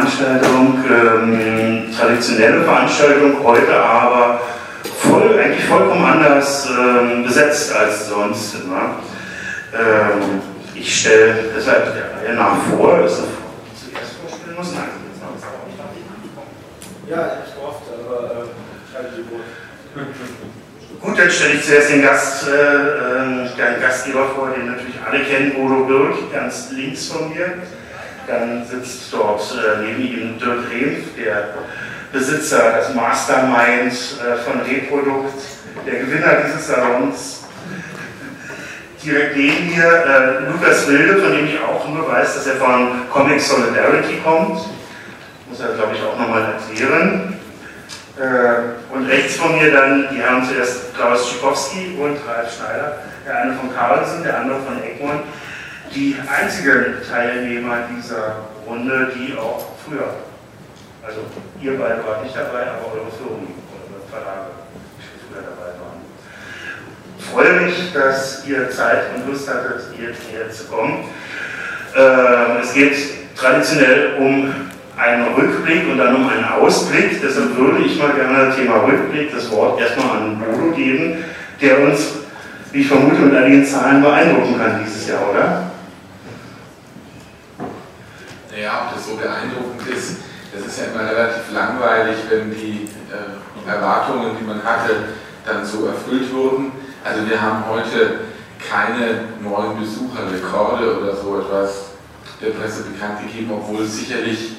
Veranstaltung. Ähm, traditionelle Veranstaltung, heute aber voll, eigentlich vollkommen anders ähm, besetzt als sonst immer. Ähm, ich stelle deshalb der Reihe nach vor, dass du zuerst vorstellen musst. Nein, Ja, ich durfte, aber äh, schreibe die Wort. Gut, dann stelle ich zuerst den, Gast, äh, äh, den Gastgeber vor, den natürlich alle kennen, Bodo Birk, ganz links von mir. Dann sitzt dort äh, neben ihm Dirk Rehn, der Besitzer, das Mastermind äh, von Reprodukt, der Gewinner dieses Salons. Direkt neben mir äh, Lukas Wilde, von dem ich auch nur weiß, dass er von Comic Solidarity kommt. Muss er, glaube ich, auch nochmal erklären. Äh, und rechts von mir dann die Herren zuerst Klaus Schikowski und Ralf Schneider, der eine von Carlsen, der andere von Egmont, die einzigen Teilnehmer dieser Runde, die auch früher, also ihr beide wart nicht dabei, aber eure Firmen, eure Verlage, die früher dabei waren. Freue mich, dass ihr Zeit und Lust hattet, hierher zu kommen. Äh, es geht traditionell um einen Rückblick und dann um einen Ausblick. Deshalb würde ich mal gerne Thema Rückblick das Wort erstmal an Bodo geben, der uns, wie ich vermute, mit einigen Zahlen beeindrucken kann dieses Jahr, oder? Naja, ob das so beeindruckend ist, das ist ja immer relativ langweilig, wenn die äh, Erwartungen, die man hatte, dann so erfüllt wurden. Also wir haben heute keine neuen Besucherrekorde oder so etwas der Presse bekannt gegeben, obwohl es sicherlich,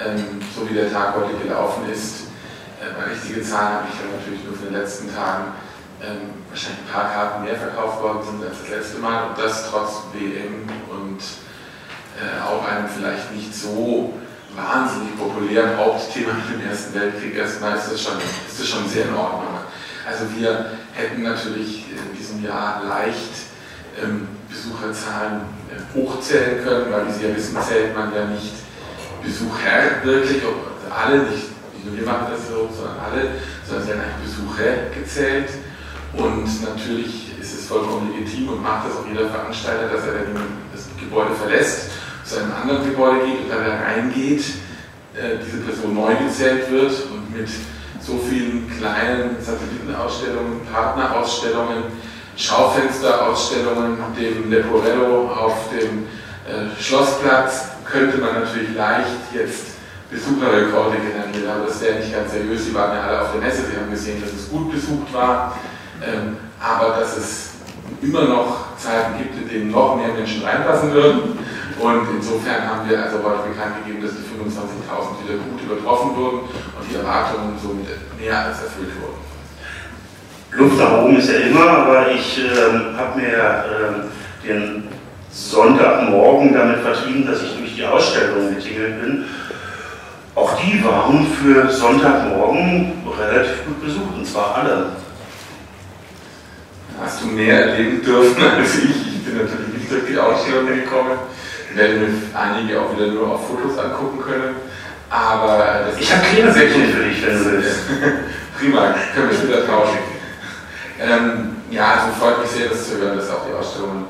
ähm, so wie der Tag heute gelaufen ist, äh, richtige Zahlen habe ich ja natürlich nur für den letzten Tagen, ähm, wahrscheinlich ein paar Karten mehr verkauft worden sind als das letzte Mal und das trotz WM und äh, auch einem vielleicht nicht so wahnsinnig populären Hauptthema im Ersten Weltkrieg. Erstmal ist das schon, ist das schon sehr in Ordnung. Also wir hätten natürlich in diesem Jahr leicht ähm, Besucherzahlen äh, hochzählen können, weil wie Sie ja wissen, zählt man ja nicht Besucher wirklich, also alle, nicht, nur wir machen das so, sondern alle, sondern sie haben eigentlich Besucher gezählt. Und natürlich ist es vollkommen legitim und macht das auch jeder Veranstalter, dass er das Gebäude verlässt zu einem anderen Gebäude geht und da reingeht, äh, diese Person neu gezählt wird und mit so vielen kleinen Satellitenausstellungen, Partnerausstellungen, Schaufensterausstellungen, dem Leporello auf dem äh, Schlossplatz könnte man natürlich leicht jetzt Besucherrekorde generieren, aber das wäre nicht ganz seriös. Sie waren ja alle auf der Messe, Sie haben gesehen, dass es gut besucht war, ähm, aber dass es immer noch Zeiten gibt, in denen noch mehr Menschen reinpassen würden. Und insofern haben wir also heute bekannt gegeben, dass die 25.000 wieder gut übertroffen wurden und die Erwartungen somit mehr als erfüllt wurden. Luft nach oben ist ja immer, aber ich ähm, habe mir ähm, den Sonntagmorgen damit vertrieben, dass ich durch die Ausstellung getingelt bin. Auch die waren für Sonntagmorgen relativ gut besucht, und zwar alle. Hast du mehr erleben dürfen als ich? Ich bin natürlich nicht durch die Ausstellung gekommen werden wir einige auch wieder nur auf Fotos angucken können. Aber ich habe keine Säckchen für dich, wenn du willst. Prima, können wir später tauschen. Ähm, ja, also freut mich sehr, das zu hören, dass auch die Ausstellungen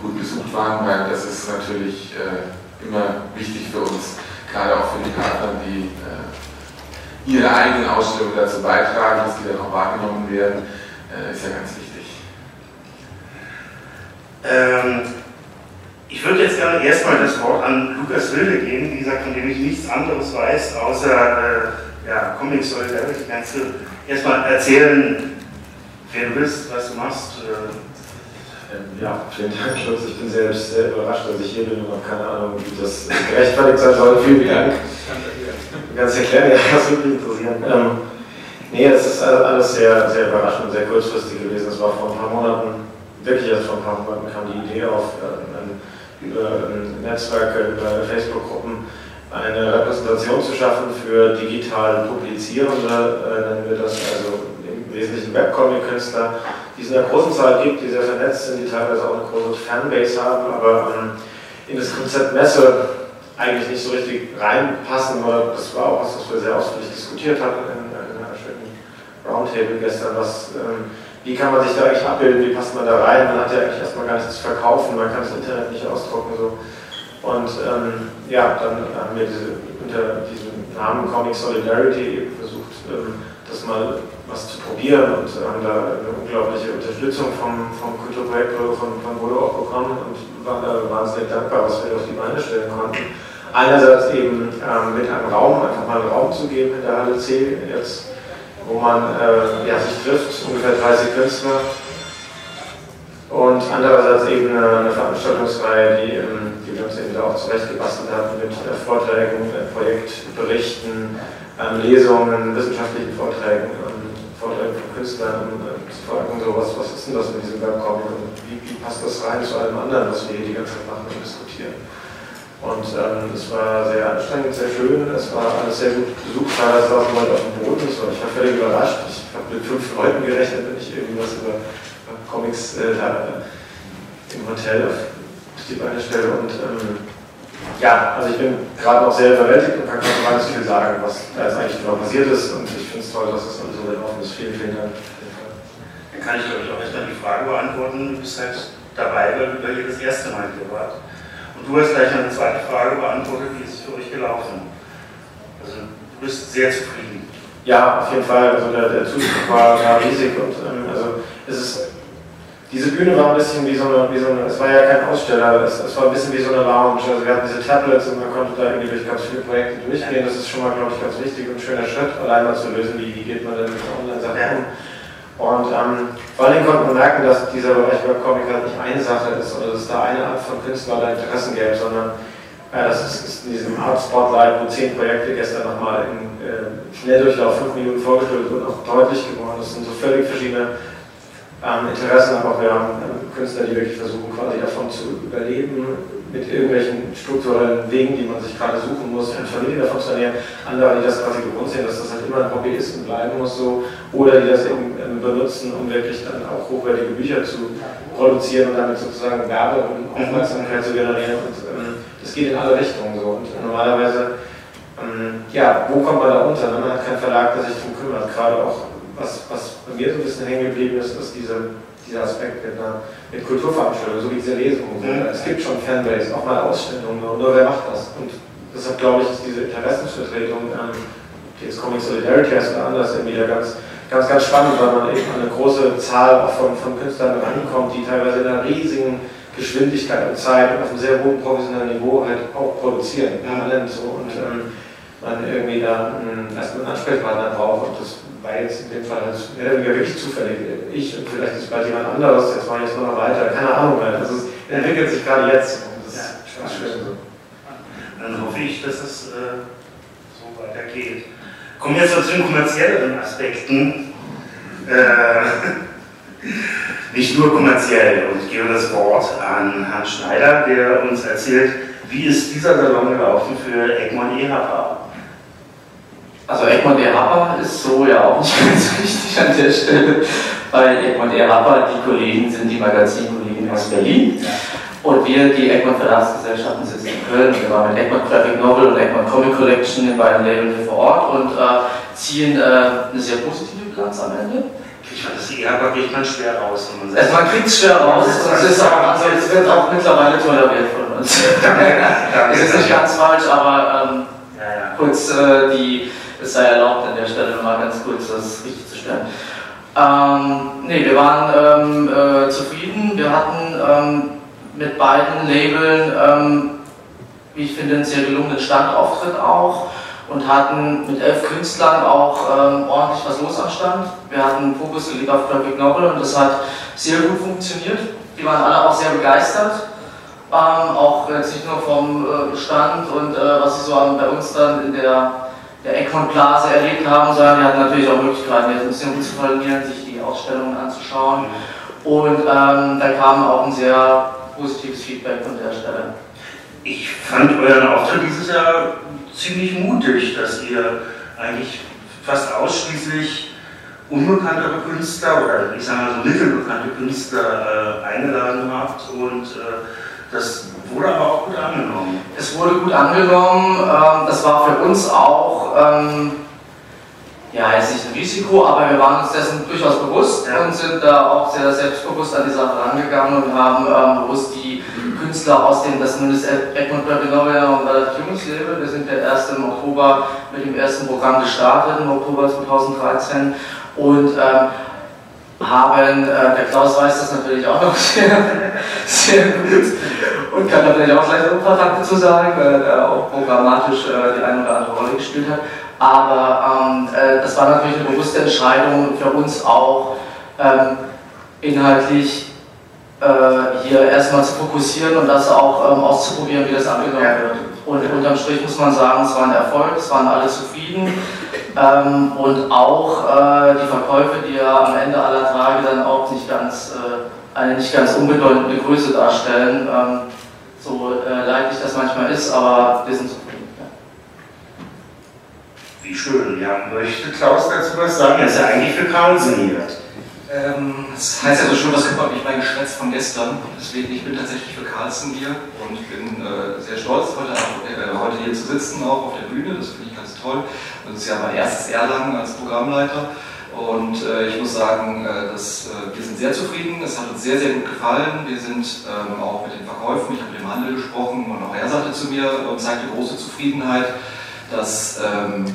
gut besucht waren, weil das ist natürlich äh, immer wichtig für uns, gerade auch für die Partner, die äh, ihre eigenen Ausstellungen dazu beitragen, dass die dann auch wahrgenommen werden, äh, ist ja ganz wichtig. Ähm, ich würde jetzt gerne erstmal das Wort an Lukas Wilde geben, wie gesagt, von dem ich nichts anderes weiß, außer äh, ja, Comic Solidarity. Kannst du erstmal erzählen, wer du bist, was du machst? Äh, ja, vielen Dank, Schluss. Ich bin selbst sehr überrascht, dass ich hier bin und habe keine Ahnung, wie das gerechtfertigt sein soll. Vielen Dank. Ganz erklären, ja, das würde mich interessieren. Ähm, nee, es ist alles sehr, sehr überraschend und sehr kurzfristig gewesen. Es war vor ein paar Monaten, wirklich erst vor ein paar Monaten kam die Idee auf, äh, Netzwerke, über Facebook-Gruppen eine Repräsentation zu schaffen für digital Publizierende, äh, nennen wir das, also im Wesentlichen Webcomic-Künstler, die es in einer großen Zahl gibt, die sehr vernetzt sind, die teilweise auch eine große Fanbase haben, aber in das Konzept Messe eigentlich nicht so richtig reinpassen, weil das war auch was, was wir sehr ausführlich diskutiert hatten in, in einer schönen Roundtable gestern, was ähm, wie kann man sich da eigentlich abbilden, wie passt man da rein, man hat ja eigentlich erstmal gar nichts zu verkaufen, man kann das Internet nicht ausdrucken. So. Und ähm, ja, dann haben wir diese, unter diesem Namen Comic Solidarity versucht, ähm, das mal was zu probieren und haben da eine unglaubliche Unterstützung vom, vom Kulturprojekt von, von Bodo auch bekommen und waren da wahnsinnig dankbar, was wir auf die Beine stellen konnten. Einerseits eben ähm, mit einem Raum, einfach mal einen Raum zu geben in der Halle C, jetzt, wo man äh, ja, sich trifft, ungefähr 30 Künstler. Und andererseits eben eine, eine Veranstaltungsreihe, die, ähm, die wir uns eben da auch zurechtgebastelt haben mit äh, Vorträgen, äh, Projektberichten, ähm, Lesungen, wissenschaftlichen Vorträgen, ähm, Vorträgen von Künstlern, um äh, zu fragen, so, was, was ist denn das mit diesem Webcomic und wie, wie passt das rein zu allem anderen, was wir hier die ganze Zeit machen und diskutieren. Und ähm, es war sehr anstrengend, sehr schön, es war alles sehr gut besucht, teilweise saßen Leute auf dem Boden, ich war völlig überrascht. Ich habe mit fünf Leuten gerechnet, wenn ich irgendwas über, Comics äh, da, äh, im Hotel auf die Beine stelle. Und ähm, ja, also ich bin gerade noch sehr überwältigt und kann gar nicht viel sagen, was da jetzt eigentlich genau passiert ist. Und ich finde es toll, dass es alles so offen ist. Vielen, vielen Dank. Dann kann ich, glaube ich, auch erstmal die Frage beantworten. Du bist halt dabei, weil ihr das erste Mal hier wart. Und du hast gleich eine zweite Frage beantwortet, wie ist es für euch gelaufen? Also du bist sehr zufrieden. Ja, auf jeden Fall. Also der, der Zuspruch war, war riesig und ähm, also es ist diese Bühne war ein bisschen wie so eine, wie so eine es war ja kein Aussteller, es, es war ein bisschen wie so eine Lounge. Also wir hatten diese Tablets und man konnte da irgendwie durch ganz viele Projekte durchgehen. Das ist schon mal, glaube ich, ganz wichtig und ein schöner Schritt, allein mal zu lösen, wie, wie geht man denn mit Online-Sachen um. Und ähm, vor allem konnte man merken, dass dieser Bereich Webcomic halt nicht eine Sache ist oder dass es da eine Art von Künstler oder Interessen gäbe, sondern äh, das ist, ist, in diesem Art Spotlight, wo zehn Projekte gestern nochmal im äh, Schnelldurchlauf fünf Minuten vorgestellt wurden, auch deutlich geworden. Das sind so völlig verschiedene ähm, Interessen, aber wir haben ähm, Künstler, die wirklich versuchen, quasi davon zu überleben, mit irgendwelchen strukturellen Wegen, die man sich gerade suchen muss, und Familien davon zu ernähren, andere, die das quasi gewohnt sind, dass das halt immer ein Hobby ist und bleiben muss so, oder die das eben ähm, benutzen, um wirklich dann auch hochwertige Bücher zu produzieren und damit sozusagen Werbe und Aufmerksamkeit zu generieren. Und ähm, das geht in alle Richtungen so. Und normalerweise ähm, ja, wo kommt man da unter? Man hat keinen Verlag, der sich darum kümmert, gerade auch was, was bei mir so ein bisschen hängen geblieben ist, ist diese dieser Aspekt mit, einer, mit Kulturveranstaltungen, so wie diese Lesungen. Mhm. Es gibt schon Fanbase, auch mal Ausstellungen, nur wer macht das? Und deshalb glaube ich, ist diese Interessensvertretung, ähm, die jetzt Comic Solidarity heißt oder anders, irgendwie da ganz, ganz, ganz spannend, weil man eben eine große Zahl auch von, von Künstlern rankommt, die teilweise in einer riesigen Geschwindigkeit und Zeit und auf einem sehr hohen professionellen Niveau halt auch produzieren, permanent so. Und ähm, man irgendwie da ähm, erstmal einen Ansprechpartner braucht und das war jetzt in dem Fall halt wirklich zufällig. Ich und vielleicht ist bald jemand anderes, jetzt mache ich es noch weiter, keine Ahnung mehr. Also es entwickelt sich gerade jetzt das ja, ist schön so. Dann hoffe ich, dass es äh, so weitergeht. Kommen wir jetzt zu den kommerzielleren Aspekten. Äh, nicht nur kommerziell und gebe das Wort an Herrn Schneider, der uns erzählt, wie ist dieser Salon gelaufen für Egmont Ehrapa? Also Egmont Ehapa ist so ja auch nicht ganz richtig an der Stelle, weil Egmont Ehapa, die Kollegen sind die Magazinkollegen aus Berlin. Und wir, die Egmont Verlagsgesellschaften, sitzen in Köln. Wir waren mit Egmont Graphic Novel und Egmont Comic Collection in beiden Labeln hier vor Ort und äh, ziehen äh, eine sehr positive Bilanz am Ende. Ich fand das Ehapa kriegt man schwer raus. Man, also man kriegt es schwer raus und es, ist auch, also es wird auch mittlerweile toleriert von uns. es ist nicht ganz falsch, aber ähm, ja, ja. kurz äh, die es sei erlaubt, an der Stelle mal ganz kurz das richtig zu stellen. Ähm, nee, wir waren ähm, äh, zufrieden. Wir hatten ähm, mit beiden Labeln, ähm, wie ich finde, einen sehr gelungenen Standauftritt auch und hatten mit elf Künstlern auch ähm, ordentlich was los am Stand. Wir hatten Fokus gelegt auf Graphic Novel und das hat sehr gut funktioniert. Die waren alle auch sehr begeistert. Ähm, auch jetzt nicht nur vom äh, Stand und äh, was sie so bei uns dann in der der Eckhorn-Blase erlebt haben, sondern wir hatten natürlich auch Möglichkeiten, jetzt ein bisschen rumzuverlieren, sich die Ausstellungen anzuschauen. Und ähm, da kam auch ein sehr positives Feedback von der Stelle. Ich fand euren Auftritt dieses Jahr ziemlich mutig, dass ihr eigentlich fast ausschließlich unbekanntere Künstler oder ich sage mal so mittelbekannte Künstler äh, eingeladen habt und äh, das wurde aber auch gut angenommen. Es wurde gut angenommen. Ähm, das war für uns auch, ähm, ja, jetzt nicht ein Risiko, aber wir waren uns dessen durchaus bewusst ja. und sind da auch sehr selbstbewusst an die Sache rangegangen und haben ähm, bewusst die Künstler aus dem, das zumindest Edmund Bergenoia und relativ junges Label, wir sind ja erst im Oktober mit dem ersten Programm gestartet, im Oktober 2013 und ähm, haben, äh, der Klaus weiß das natürlich auch noch sehr, sehr gut und kann vielleicht auch gleich ein paar Takte zu sagen, weil er auch programmatisch äh, die eine oder andere Rolle gespielt hat. Aber ähm, äh, das war natürlich eine bewusste Entscheidung für uns auch ähm, inhaltlich äh, hier erstmal zu fokussieren und das auch ähm, auszuprobieren, wie das angenommen wird. Und unterm Strich muss man sagen, es war ein Erfolg, es waren alle zufrieden ähm, und auch äh, die Verkäufe, die ja am Ende aller Tage dann auch nicht ganz, äh, eine nicht ganz unbedeutende Größe darstellen. Ähm, so äh, leidlich das manchmal ist, aber wir sind zufrieden. Wie schön, ja. Möchte Klaus dazu was sagen? Er ist ja eigentlich für Carlsen hier. Ähm, das heißt also schon, das kümmert mich mein Geschwätz von gestern. Deswegen, ich bin tatsächlich für Carlsen hier und bin äh, sehr stolz, heute, äh, heute hier zu sitzen, auch auf der Bühne. Das finde ich ganz toll. Das ist ja mein erstes Erlangen als Programmleiter. Und äh, ich muss sagen, äh, dass, äh, wir sind sehr zufrieden. Es hat uns sehr, sehr gut gefallen. Wir sind ähm, auch mit den Verkäufen, ich habe mit dem Handel gesprochen und auch er sagte zu mir und zeigte große Zufriedenheit, dass ähm,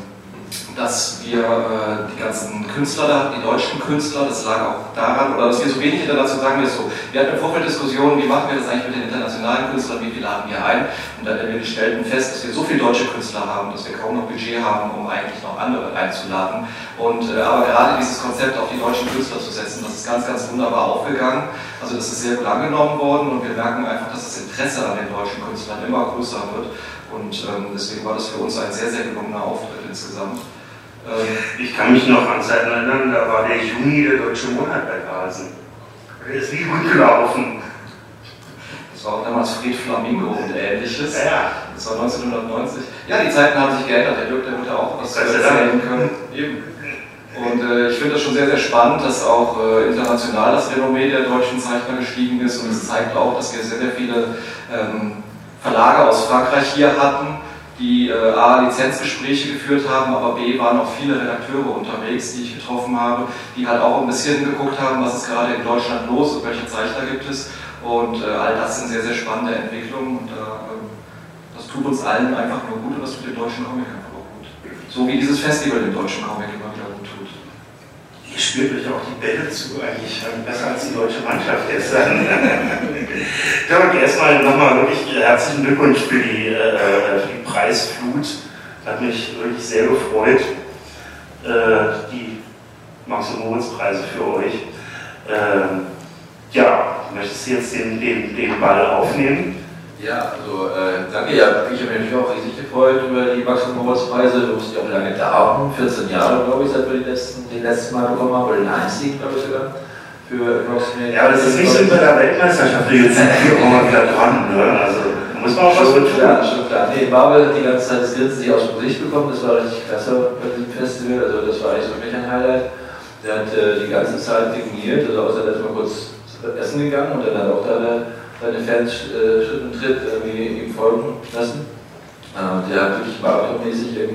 dass wir äh, die ganzen Künstler da, die deutschen Künstler, das lag auch daran, oder dass wir so wenig international, sagen wir so, wir hatten im Vorfeld Diskussionen, wie machen wir das eigentlich mit den internationalen Künstlern, wie viele laden wir ein? Und dann wir stellten fest, dass wir so viele deutsche Künstler haben, dass wir kaum noch Budget haben, um eigentlich noch andere einzuladen. Und, äh, aber gerade dieses Konzept auf die deutschen Künstler zu setzen, das ist ganz, ganz wunderbar aufgegangen. Also das ist sehr gut angenommen worden und wir merken einfach, dass das Interesse an den deutschen Künstlern immer größer wird. Und ähm, deswegen war das für uns ein sehr, sehr gelungener Auftritt insgesamt. Ähm, ich kann mich noch an Zeiten erinnern, da war der Juni der deutsche Monat bei Rasen. Der ist nie gut gelaufen. Das war auch damals Fried Flamingo und ähnliches. Ja. Das war 1990. Ja, die Zeiten haben sich geändert. Der Dirk, der wird ja auch was erzählen können. Eben. Und äh, ich finde das schon sehr, sehr spannend, dass auch äh, international das Renommee der deutschen Zeichner gestiegen ist. Und es zeigt auch, dass wir sehr, sehr viele ähm, Verlage aus Frankreich hier hatten, die äh, A, Lizenzgespräche geführt haben, aber B, waren auch viele Redakteure unterwegs, die ich getroffen habe, die halt auch ein bisschen geguckt haben, was ist gerade in Deutschland los und welche Zeichner gibt es. Und äh, all das sind sehr, sehr spannende Entwicklungen und äh, das tut uns allen einfach nur gut und das tut dem deutschen Comic einfach auch gut. So wie dieses Festival dem deutschen Comic immer wieder gut tut. Ihr spürt euch auch die Bälle zu, eigentlich besser als die deutsche Mannschaft gestern. Dirk, erstmal nochmal wirklich herzlichen Glückwunsch für die, äh, für die Preisflut. Hat mich wirklich sehr gefreut. Äh, die Max- und Moritz-Preise für euch. Ähm, ja, möchtest du jetzt den, den, den Ball aufnehmen? Ja, also äh, danke. Ja, ich habe mich auch riesig gefreut über die Max- und Moritz-Preise. Du musst ja auch lange dauern. 14 Jahre, glaube ich, seit wir den letzten, den letzten Mal bekommen haben, oder den einzigen, glaube ich sogar. Für Approximate. Ja, aber das ist nicht so wie bei der Weltmeisterschaft. Jetzt sind wir auch mal wieder dran. Ne? Also, muss man auch was schon klar, schon klar. Nee, Marvel hat die ganze Zeit das Grinsen nicht aus dem Gesicht bekommen. Das war richtig klasse bei diesem Festival. Also, das war eigentlich für mich ein Highlight. Der hat äh, die ganze Zeit digniert, also außer dass mal kurz essen gegangen und dann hat auch da seine Fans äh, Schritt und Tritt irgendwie ihm folgen lassen. Äh, der hat wirklich marathonmäßig in,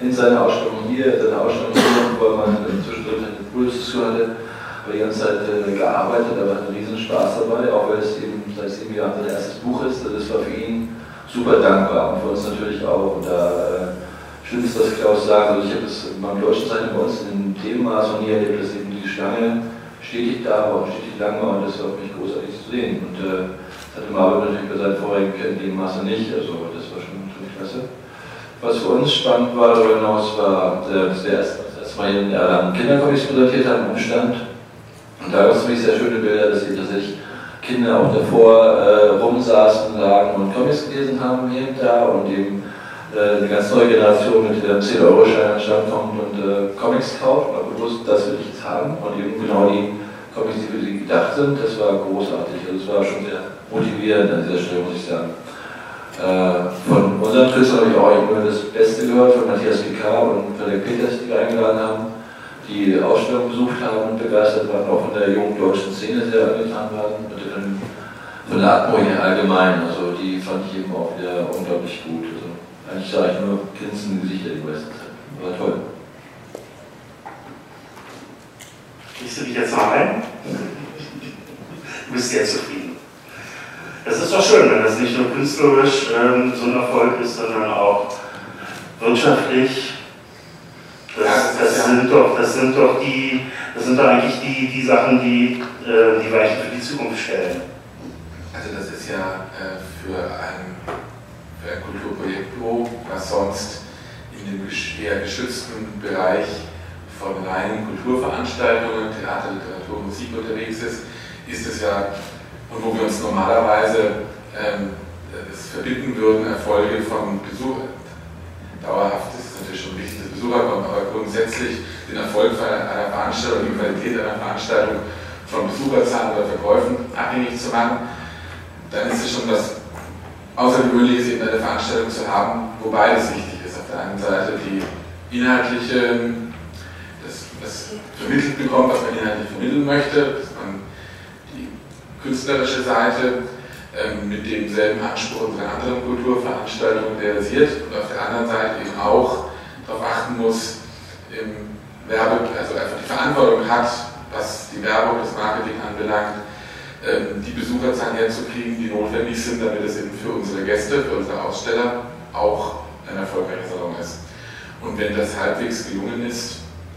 in seiner Ausstellung hier, seine Ausstellung hier, wo man zwischendrin einen Impuls zu hatte, aber die ganze Zeit äh, gearbeitet, da war ein riesen Spaß dabei, auch weil es eben seit sieben Jahren sein erstes Buch ist. Das war für ihn super dankbar und für uns natürlich auch. Und da äh, schön ist, dass Klaus sagt, also ich habe es beim deutschen Zeichen bei uns in Themenmaß von hier erlebt, dass eben die Schlange stetig da war und stetig lange und das war für mich großartig zu sehen. Und äh, das hatte Marvel natürlich bei seinen vorigen in dem Maße nicht, also das war schon natürlich klasse. Was für uns spannend war darüber hinaus, war, dass wir erst, erst mal in Erlangen Kindercomics präsentiert haben im Stand. Und da gab es mich sehr schöne Bilder, dass eben tatsächlich Kinder auch davor äh, rumsaßen, lagen und Comics gelesen haben hier und da und eben äh, eine ganz neue Generation mit dem 10-Euro-Schein an kommt und äh, Comics kauft, aber bewusst, das will ich jetzt haben und eben genau die Comics, die für sie gedacht sind, das war großartig. Also es war schon sehr motivierend an dieser Stelle, muss ich sagen. Äh, von unseren Künstlern habe ich auch immer das Beste gehört, von Matthias Picard und Frederik Peters, die wir eingeladen haben, die Ausstellung besucht haben und begeistert waren, auch von der jungen deutschen Szene sehr angetan waren, und von der Atmo hier allgemein. Also die fand ich eben auch wieder unglaublich gut. Also eigentlich sah ich nur grinsende Gesichter die meiste Zeit. War toll. dich jetzt mal ein. Du bist sehr zufrieden. Es ist doch schön, wenn das nicht nur künstlerisch ähm, so ein Erfolg ist, sondern auch wirtschaftlich. Das, das, sind doch, das sind doch die, das sind doch eigentlich die, die Sachen, die äh, die Weichen für die Zukunft stellen. Also das ist ja äh, für, ein, für ein Kulturprojektbüro, was sonst in dem eher geschützten Bereich von reinen Kulturveranstaltungen, Theater, Literatur, Musik unterwegs ist, ist es ja, und wo wir uns normalerweise ähm, es verbinden würden, Erfolge von Besuchern, dauerhaft ist es natürlich schon wichtig, dass Besucher kommen, aber grundsätzlich den Erfolg einer Veranstaltung, die Qualität einer Veranstaltung von Besucherzahlen oder Verkäufen abhängig zu machen, dann ist es schon was Außergewöhnliches, eben eine Veranstaltung zu haben, wobei es wichtig ist. Auf der einen Seite die inhaltliche, das, das vermittelt bekommt, was man inhaltlich vermitteln möchte, dass man die künstlerische Seite ähm, mit demselben Anspruch unserer anderen Kulturveranstaltungen realisiert und auf der anderen Seite eben auch darauf achten muss, im Werbe, also einfach die Verantwortung hat, was die Werbung, das Marketing anbelangt, ähm, die Besucherzahlen herzukriegen, die notwendig sind, damit es eben für unsere Gäste, für unsere Aussteller auch ein erfolgreicher Salon ist. Und wenn das halbwegs gelungen ist,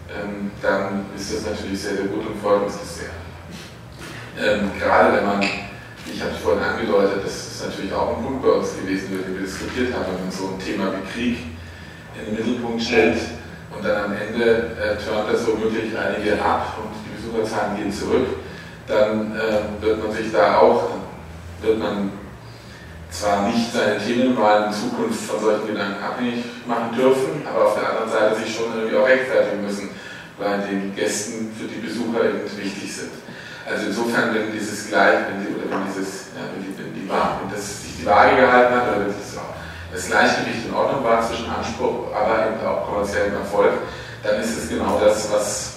ähm, dann ist das natürlich sehr, sehr gut und freut uns das sehr. Gerade wenn man, ich habe vorhin angedeutet, das ist natürlich auch ein Punkt bei uns gewesen, über den wir diskutiert haben, wenn man so ein Thema wie Krieg in den Mittelpunkt stellt und dann am Ende äh, turnt das womöglich einige ab und Besucherzahlen gehen zurück, dann äh, wird man sich da auch, wird man zwar nicht seine Themenwahl in Zukunft von solchen Gedanken abhängig machen dürfen, aber auf der anderen Seite sich schon irgendwie auch rechtfertigen müssen, weil die Gästen für die Besucher eben wichtig sind. Also insofern, wenn dieses Gleich, wenn die, oder wenn dieses, ja, wenn, die, wenn, die, wenn das sich die Waage gehalten hat, oder wenn das, das Gleichgewicht in Ordnung war zwischen Anspruch, aber eben auch kommerziellem Erfolg, dann ist es genau das, was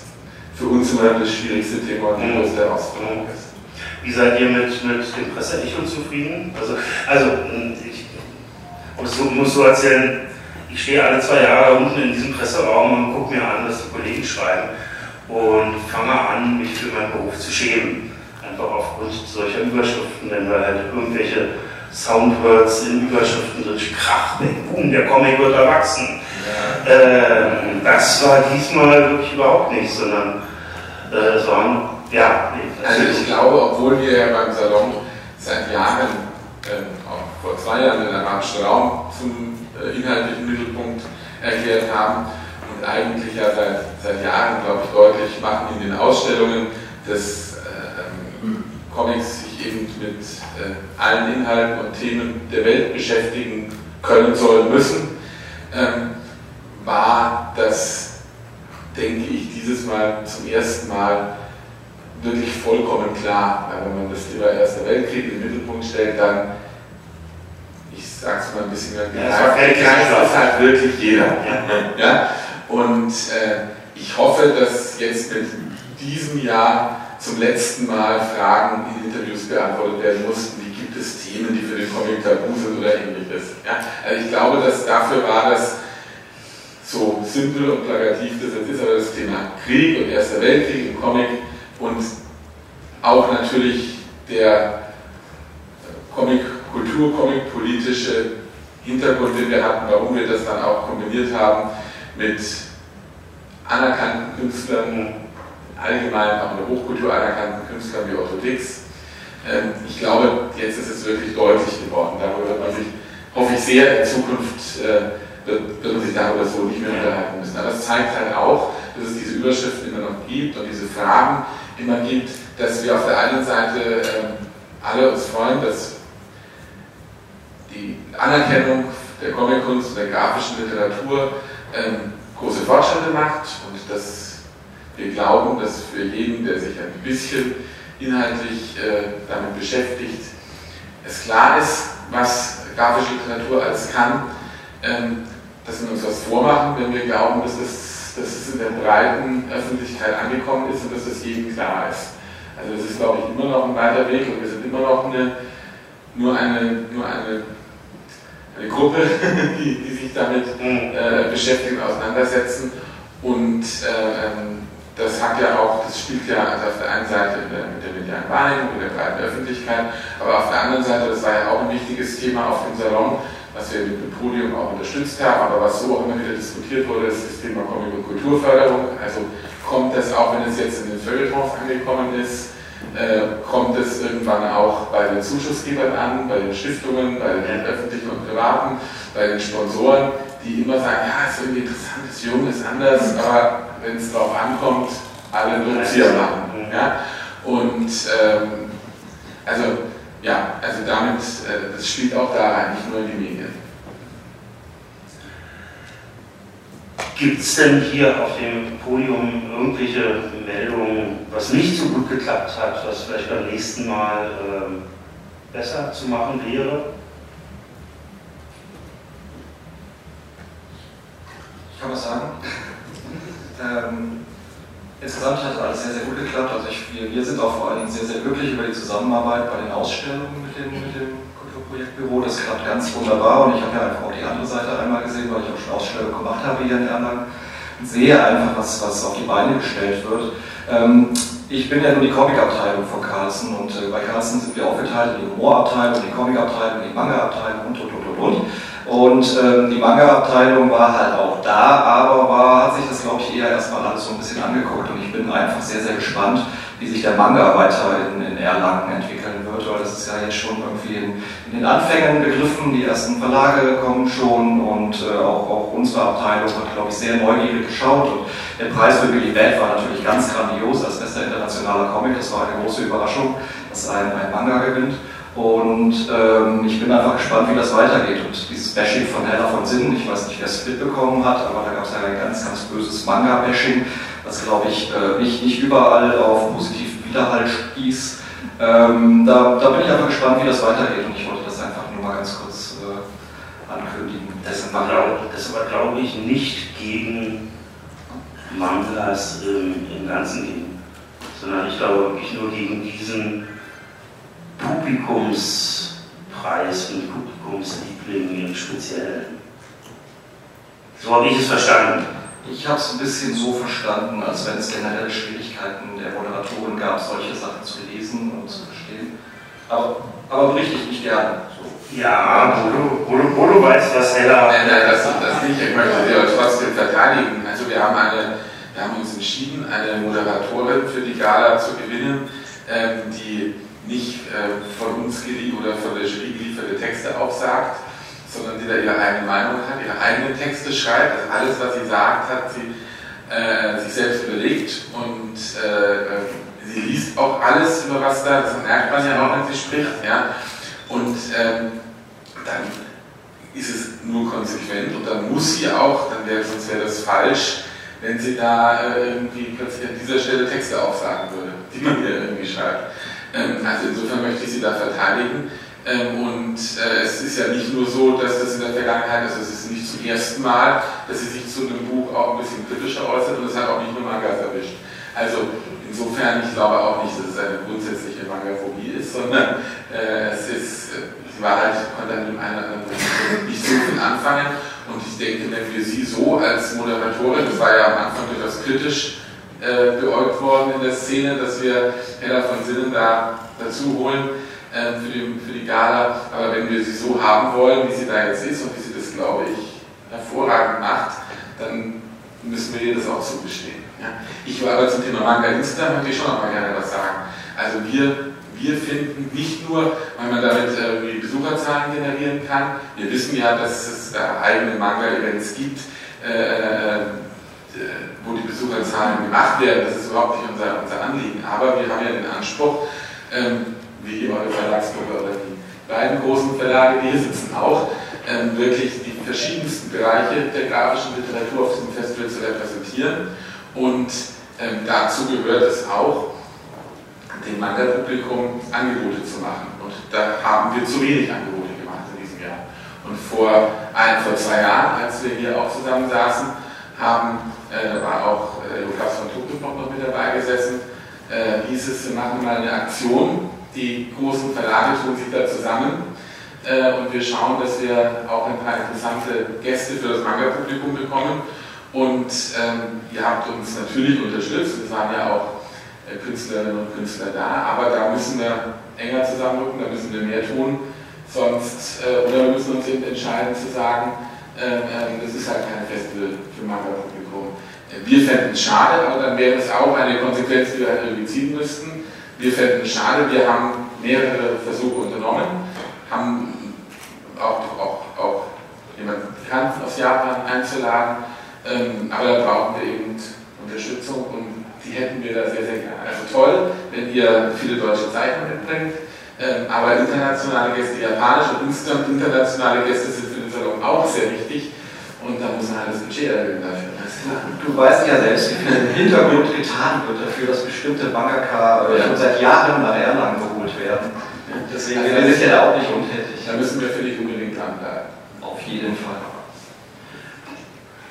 für uns immer das schwierigste Thema und die mhm. größte Herausforderung ist. Wie seid ihr mit, mit dem Presseecho zufrieden? Also, also ich muss so, muss so erzählen, ich stehe alle zwei Jahre unten in diesem Presseraum und gucke mir an, was die Kollegen schreiben und fange an, mich für meinen Beruf zu schämen. Einfach aufgrund solcher Überschriften, wenn wir halt irgendwelche Soundwords in Überschriften drin, Krach, Boom, der Comic wird erwachsen. Ja. Ähm, das war diesmal wirklich überhaupt nicht, sondern äh, sondern ja. Also ich glaube, obwohl wir ja beim Salon seit Jahren, äh, auch vor zwei Jahren den arabischen Raum zum äh, inhaltlichen Mittelpunkt erklärt haben eigentlich ja seit, seit Jahren, glaube ich, deutlich machen in den Ausstellungen äh, ähm, Comics sich eben mit äh, allen Inhalten und Themen der Welt beschäftigen können, sollen, müssen, ähm, war das denke ich, dieses Mal zum ersten Mal wirklich vollkommen klar. Weil wenn man das Thema Erster Weltkrieg in den Mittelpunkt stellt, dann, ich sage es mal ein bisschen mehr, ja, das ist halt wirklich jeder. Ja. ja? Und äh, ich hoffe, dass jetzt mit diesem Jahr zum letzten Mal Fragen in Interviews beantwortet werden mussten, wie gibt es Themen, die für den Comic tabu sind oder ähnliches. Ja? Also ich glaube, dass dafür war das so simpel und plakativ das jetzt ist, aber das Thema Krieg und Erster Weltkrieg im Comic und auch natürlich der Comic Kultur, Comic politische Hintergrund, den wir hatten, warum wir das dann auch kombiniert haben mit anerkannten Künstlern, allgemein auch in der Hochkultur anerkannten Künstlern wie Otto Dix. Ähm, ich glaube, jetzt ist es wirklich deutlich geworden. Darüber wird man sich, hoffe ich sehr, in Zukunft äh, wird, man sich darüber so nicht mehr unterhalten müssen. Aber es zeigt halt auch, dass es diese Überschriften immer noch gibt und diese Fragen immer gibt, dass wir auf der einen Seite ähm, alle uns freuen, dass die Anerkennung der Comickunst und der grafischen Literatur ähm, große Fortschritte macht und dass wir glauben, dass für jeden, der sich ein bisschen inhaltlich äh, damit beschäftigt, es klar ist, was grafische Literatur alles kann. Ähm, dass wir uns was vormachen, wenn wir glauben, dass es, dass es in der breiten Öffentlichkeit angekommen ist und dass es jedem klar ist. Also es ist, glaube ich, immer noch ein weiter Weg und wir sind immer noch eine, nur eine, nur eine, eine Gruppe, die, die sich damit mhm. äh, beschäftigen, auseinandersetzen. Und äh, ähm, das hat ja auch, das spielt ja also auf der einen Seite mit der medialen Wahrnehmung, mit der breiten Öffentlichkeit, aber auf der anderen Seite, das war ja auch ein wichtiges Thema auf dem Salon, was wir mit dem Podium auch unterstützt haben, aber was so auch immer wieder diskutiert wurde, ist das Thema Comic- und Kulturförderung. Also kommt das auch, wenn es jetzt in den Feuilletons angekommen ist, äh, kommt es irgendwann auch bei den Zuschussgebern an, bei den Stiftungen, bei den öffentlichen und privaten, bei den Sponsoren, die immer sagen, ja, ist irgendwie interessant, ist jung, ist anders, aber wenn es darauf ankommt, alle nur Zier machen. Ja? Und ähm, also ja, also damit, äh, das spielt auch da rein, nicht nur in die Medien. Gibt es denn hier auf dem Podium irgendwelche Meldungen, was nicht so gut geklappt hat, was vielleicht beim nächsten Mal ähm, besser zu machen wäre? Ich kann was sagen. ähm, insgesamt hat alles sehr, sehr gut geklappt. Also ich, wir, wir, sind auch vor allen Dingen sehr, sehr glücklich über die Zusammenarbeit bei den Ausstellungen mit dem, mit dem Kulturprojektbüro. Das klappt ganz wunderbar und ich habe ja einfach auch die andere Seite einmal gesehen, weil ich auch schon Ausstellungen gemacht habe hier in Erlangen. Sehe einfach, was, was auf die Beine gestellt wird. Ähm, ich bin ja nur die Comicabteilung von Carlsen und äh, bei Carlsen sind wir aufgeteilt in die Humorabteilung, die Comicabteilung, die Manga-Abteilung und und und und und. Und ähm, die Manga-Abteilung war halt auch da, aber war, hat sich das, glaube ich, eher erstmal alles so ein bisschen angeguckt. Und ich bin einfach sehr, sehr gespannt, wie sich der Manga weiter in, in Erlangen entwickeln wird, weil das ist ja jetzt schon irgendwie in, den Anfängen begriffen. Die ersten Verlage kommen schon und äh, auch, auch unsere Abteilung hat, glaube ich, sehr neugierig geschaut. Und der Preis für Billy Bad war natürlich ganz grandios als bester internationaler Comic. Das war eine große Überraschung, dass ein, ein Manga gewinnt. Und ähm, ich bin einfach gespannt, wie das weitergeht. Und dieses Bashing von Hella von Sinnen, ich weiß nicht, wer es mitbekommen hat, aber da gab es ja ein ganz, ganz böses Manga-Bashing, was, glaube ich, äh, nicht, nicht überall auf positiven Widerhall stieß. Ähm, da, da, bin ich einfach gespannt, wie das weitergeht. Und ich wollte das einfach nur mal ganz kurz äh, ankündigen. Das war, glaube glaub ich, nicht gegen Mangas im, im Ganzen ging, sondern ich glaube wirklich nur gegen diesen Publikumspreis und Publikumsliebling im Speziellen. So habe ich es verstanden. Ich habe es ein bisschen so verstanden, als wenn es generelle Schwierigkeiten der Moderatoren gab, solche Sachen zu lesen und zu verstehen. Aber, aber berichte ich nicht gerne. So. Ja, Bodo, Bodo, Bodo weiß, was Ella. Nein, nein, das, das nicht. Ich möchte sie aber trotzdem verteidigen. Also, wir haben, eine, wir haben uns entschieden, eine Moderatorin für die Gala zu gewinnen, ähm, die nicht äh, von uns oder von der Jury gelieferte Texte aufsagt, sondern die da ihre eigene Meinung hat, ihre eigenen Texte schreibt. Also alles, was sie sagt, hat sie äh, sich selbst überlegt und äh, sie liest auch alles, über was da, das merkt man ja auch, wenn sie spricht. Ja? Und ähm, dann ist es nur konsequent und dann muss sie auch, dann wäre, sonst wäre das falsch, wenn sie da äh, irgendwie plötzlich an dieser Stelle Texte aufsagen würde, die man hier irgendwie schreibt. Ähm, also insofern möchte ich sie da verteidigen. Ähm, und äh, es ist ja nicht nur so, dass das in der Vergangenheit, also es ist nicht zum ersten Mal, dass sie sich zu einem Buch auch ein bisschen kritischer äußert und es hat auch nicht nur Mangas erwischt. Also insofern, ich glaube auch nicht, dass es eine grundsätzliche Mangaphobie ist, sondern äh, es ist, äh, sie war halt, konnte an dem einen oder anderen nicht so viel anfangen und ich denke, wenn wir sie so als Moderatorin, das war ja am Anfang durchaus kritisch, äh, beäugt worden in der Szene, dass wir Hella von Sinnen da dazu holen äh, für, die, für die Gala. Aber wenn wir sie so haben wollen, wie sie da jetzt ist und wie sie das, glaube ich, hervorragend macht, dann müssen wir ihr das auch zugestehen. Ja. Ich war aber zum Thema Manga Instagram, möchte ich schon noch mal gerne was sagen. Also wir, wir finden nicht nur, weil man damit irgendwie Besucherzahlen generieren kann, wir wissen ja, dass es da eigene Manga-Events gibt, äh, äh äh, wo die Besucherzahlen gemacht werden, das ist überhaupt nicht unser, unser Anliegen. Aber wir haben ja den Anspruch, ähm, wie eure Verlagsgruppe oder die beiden großen Verlage, die hier sitzen, auch, ähm, wirklich die verschiedensten Bereiche der grafischen Literatur auf diesem Festival zu repräsentieren. Und ähm, dazu gehört es auch, dem Manga-Publikum Angebote zu machen. Und da haben wir zu wenig Angebote gemacht in diesem Jahr. Und vor, ein, vor zwei Jahren, als wir hier auch zusammen saßen, haben äh, da war auch äh, Lukas von Tuchel noch mit dabei gesessen, äh, hieß es, wir machen mal eine Aktion, die großen Verlage tun sich da zusammen äh, und wir schauen, dass wir auch ein paar interessante Gäste für das Manga-Publikum bekommen Und ähm, ihr habt uns natürlich unterstützt, es waren ja auch äh, Künstlerinnen und Künstler da, aber da müssen wir enger zusammenrücken, da müssen wir mehr tun, sonst, äh, oder wir müssen uns eben entscheiden zu sagen, äh, äh das ist halt kein Festival für Manga-Publikum. Äh, wir fänden es schade, aber dann wäre es auch eine Konsequenz, die wir halt irgendwie ziehen müssten. Wir fänden es schade, wir haben mehrere Versuche unternommen, haben auch, auch, auch jemanden bekannt aus Japan einzuladen, ähm, aber da brauchen wir eben Unterstützung und die hätten wir da sehr, sehr gerne. Also toll, wenn ihr viele deutsche Zeichen mitbringt, ähm, aber internationale Gäste, japanisch und insgesamt internationale Gäste sind für den Salon auch sehr wichtig und da muss man halt das Budget erhöhen dafür. Du weißt ja selbst, wie viel im Hintergrund getan wird dafür, dass bestimmte Mangaka ja. schon seit Jahren nach Erlangen geholt werden. Deswegen also, wir sind ja da auch nicht untätig. Da müssen wir für dich unbedingt dranbleiben. Auf jeden Fall.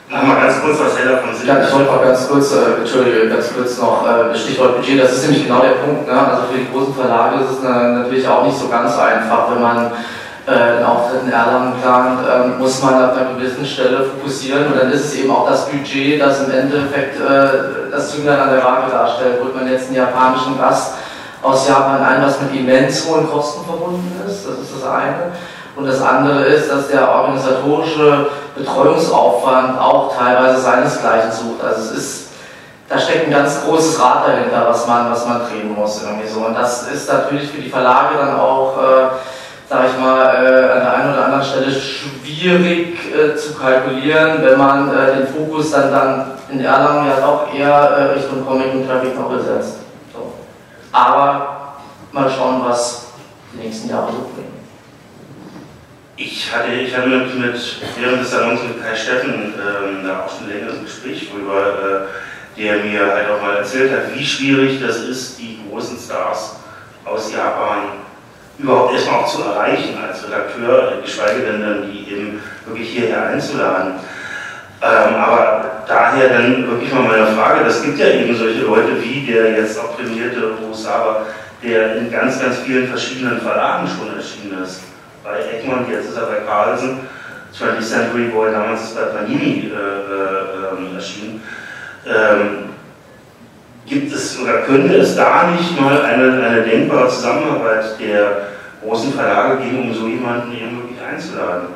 Mal ganz kurz, was Heller von sich. Ja, ich wollte mal ganz kurz, äh, Entschuldige, ganz kurz noch äh, Stichwort Budget, das ist nämlich genau der Punkt. Ne? Also für die großen Verlage ist es äh, natürlich auch nicht so ganz einfach, wenn man äh, Auftritt in Erlangen plant, äh, muss man auf einer gewissen Stelle fokussieren und dann ist es eben auch das Budget, das im Endeffekt äh, das Zünglein an der Waage darstellt. Holt man jetzt einen japanischen Gast aus Japan ein, was mit immens hohen Kosten verbunden ist, das ist das eine. Und das andere ist, dass der organisatorische Betreuungsaufwand auch teilweise seinesgleichen sucht. Also es ist, da steckt ein ganz großes Rad dahinter, was man, was man drehen muss irgendwie so. Und das ist natürlich für die Verlage dann auch, äh, sage ich mal, äh, an der einen oder anderen Stelle schwierig äh, zu kalkulieren, wenn man äh, den Fokus dann, dann in Erlangen ja doch eher äh, Richtung Comic und Traffic noch besetzt. So. Aber mal schauen, was die nächsten Jahre so bringen. Ich hatte, ich hatte mit, mit während des Salons mit Kai Steffen ähm, da auch schon längeres Gespräch drüber, äh, der mir halt auch mal erzählt hat, wie schwierig das ist, die großen Stars aus Japan überhaupt erstmal auch zu erreichen als Redakteur, geschweige denn dann die eben wirklich hierher einzuladen. Ähm, aber daher dann wirklich mal meine Frage, das gibt ja eben solche Leute wie der jetzt auch prämierte Osawa, der in ganz, ganz vielen verschiedenen Verlagen schon erschienen ist bei Egmont, jetzt ist er bei Carlsen, 20th Century Boy, damals ist bei Panini äh, äh, erschienen. Ähm, gibt es oder könnte es da nicht mal eine, eine denkbare Zusammenarbeit der großen Verlage geben, um so jemanden eben wirklich einzuladen?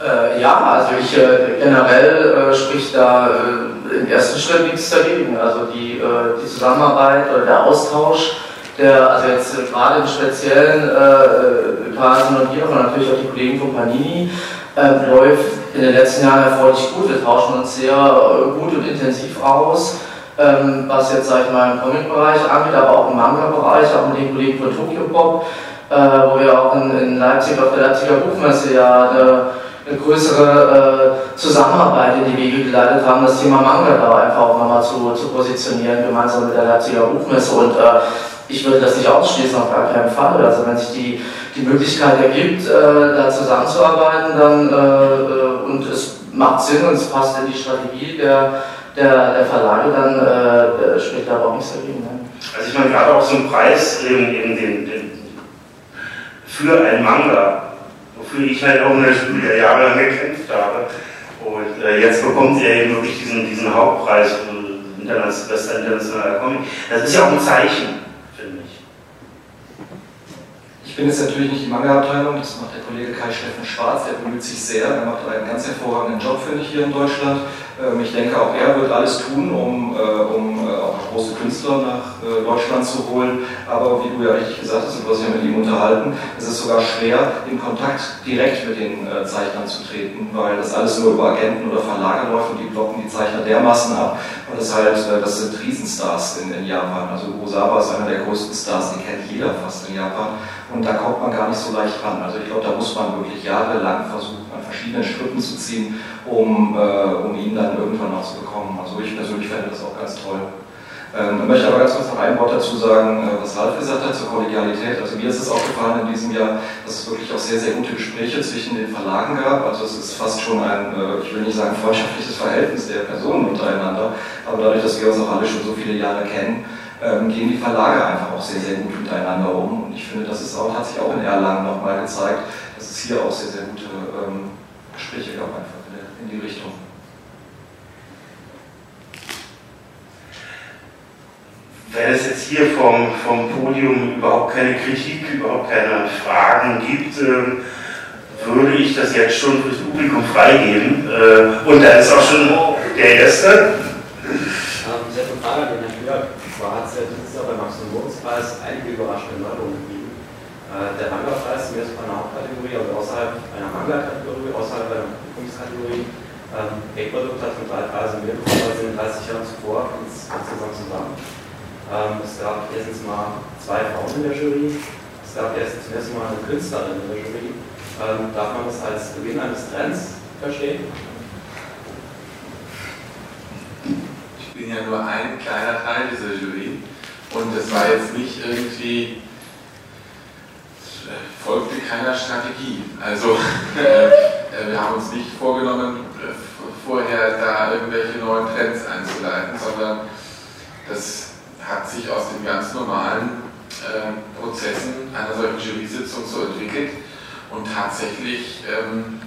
Äh, ja, also ich äh, generell äh, spricht da äh, im ersten Schritt nichts dagegen. Also die, äh, die Zusammenarbeit oder der Austausch der, also jetzt gerade im Speziellen äh, Carsten und hier, aber natürlich auch die Kollegen von Panini, äh, läuft in den letzten Jahren erfreulich gut. Wir tauschen uns sehr äh, gut und intensiv aus, ähm, was jetzt, sag ich mal, im Comic-Bereich angeht, aber auch im Manga-Bereich, auch mit den Kollegen von Tokyo Pop, äh, wo wir auch in, in, Leipzig auf der Leipziger Buchmesse ja eine, eine größere äh, Zusammenarbeit in die Wege geleitet haben, das Thema Manga da einfach auch nochmal zu, zu positionieren, gemeinsam mit der Leipziger Buchmesse. Und äh, ich würde das nicht ausschließen, auf gar keinen Fall. Also wenn sich die, die Möglichkeit ergibt, äh, da zusammenzuarbeiten, dann äh, und es macht Sinn und es passt in die Strategie der, der, der Verlage, dann äh, spricht da auch nichts dagegen. Ne? Also ich meine, gerade auch so ein Preis eben, eben den, den, für ein Manga, wofür ich halt auch in der Schule jahrelang gekämpft habe. Und äh, jetzt bekommt er eben wirklich diesen, diesen Hauptpreis, international, bester internationaler Comic. Das ist ja auch ein Zeichen bin jetzt natürlich nicht die Manga-Abteilung, das macht der Kollege Kai Steffen Schwarz, der bemüht sich sehr, er macht einen ganz hervorragenden Job, finde ich, hier in Deutschland. Ähm, ich denke, auch er wird alles tun, um, äh, um äh, auch große Künstler nach äh, Deutschland zu holen. Aber wie du ja richtig gesagt hast, und hast ja mit ihm unterhalten, es ist sogar schwer, in Kontakt direkt mit den Zeichnern zu treten, weil das alles nur über Agenten oder Verlage läuft und die blocken die Zeichner dermaßen ab. Und das, halt, das sind Riesenstars in, in Japan. Also Osawa ist einer der größten Stars, den kennt jeder fast in Japan. Und da kommt man gar nicht so leicht ran. Also ich glaube, da muss man wirklich jahrelang versuchen, an verschiedenen Schritten zu ziehen, um, um ihn dann irgendwann auch zu bekommen. Also ich persönlich fände das auch ganz toll. Ähm, ich möchte aber ganz kurz noch ein Wort dazu sagen, äh, was Ralf gesagt hat zur Kollegialität. Also mir ist es aufgefallen in diesem Jahr, dass es wirklich auch sehr, sehr gute Gespräche zwischen den Verlagen gab. Also es ist fast schon ein, äh, ich will nicht sagen freundschaftliches Verhältnis der Personen untereinander, aber dadurch, dass wir uns auch alle schon so viele Jahre kennen, ähm, gehen die Verlage einfach auch sehr, sehr gut miteinander um. Und ich finde, das ist auch, hat sich auch in Erlangen nochmal gezeigt, dass es hier auch sehr, sehr gute ähm, Gespräche gab einfach in die Richtung. Wenn es jetzt hier vom, vom Podium überhaupt keine Kritik, überhaupt keine Fragen gibt, äh, würde ich das jetzt schon fürs Publikum freigeben. Äh, und da ist auch schon der Erste. Ähm, sehr eine Frage an den Herrn Jörg. Zwar hat ja dieses Jahr beim Max- und Moritz-Preis einige überraschende Neuerungen gegeben. Äh, der Manga-Preis zumindest bei einer Hauptkategorie, also außerhalb einer Manga-Kategorie, außerhalb einer Publikumskategorie, ähm, Backprodukt hat mit drei Preisen mehr bekommen als in den 30 Jahren zuvor insgesamt zusammen. Ähm, es gab erstens mal zwei Frauen in der Jury. Es gab erst zum ersten Mal eine Künstlerin in der Jury. Ähm, darf man das als Beginn eines Trends verstehen? Ich bin ja nur ein kleiner Teil dieser Jury und es war jetzt nicht irgendwie, folgte keiner Strategie. Also äh, wir haben uns nicht vorgenommen, äh, vorher da irgendwelche neuen Trends einzuleiten, sondern das hat sich aus den ganz normalen äh, Prozessen einer solchen Jury-Sitzung so entwickelt und tatsächlich ähm,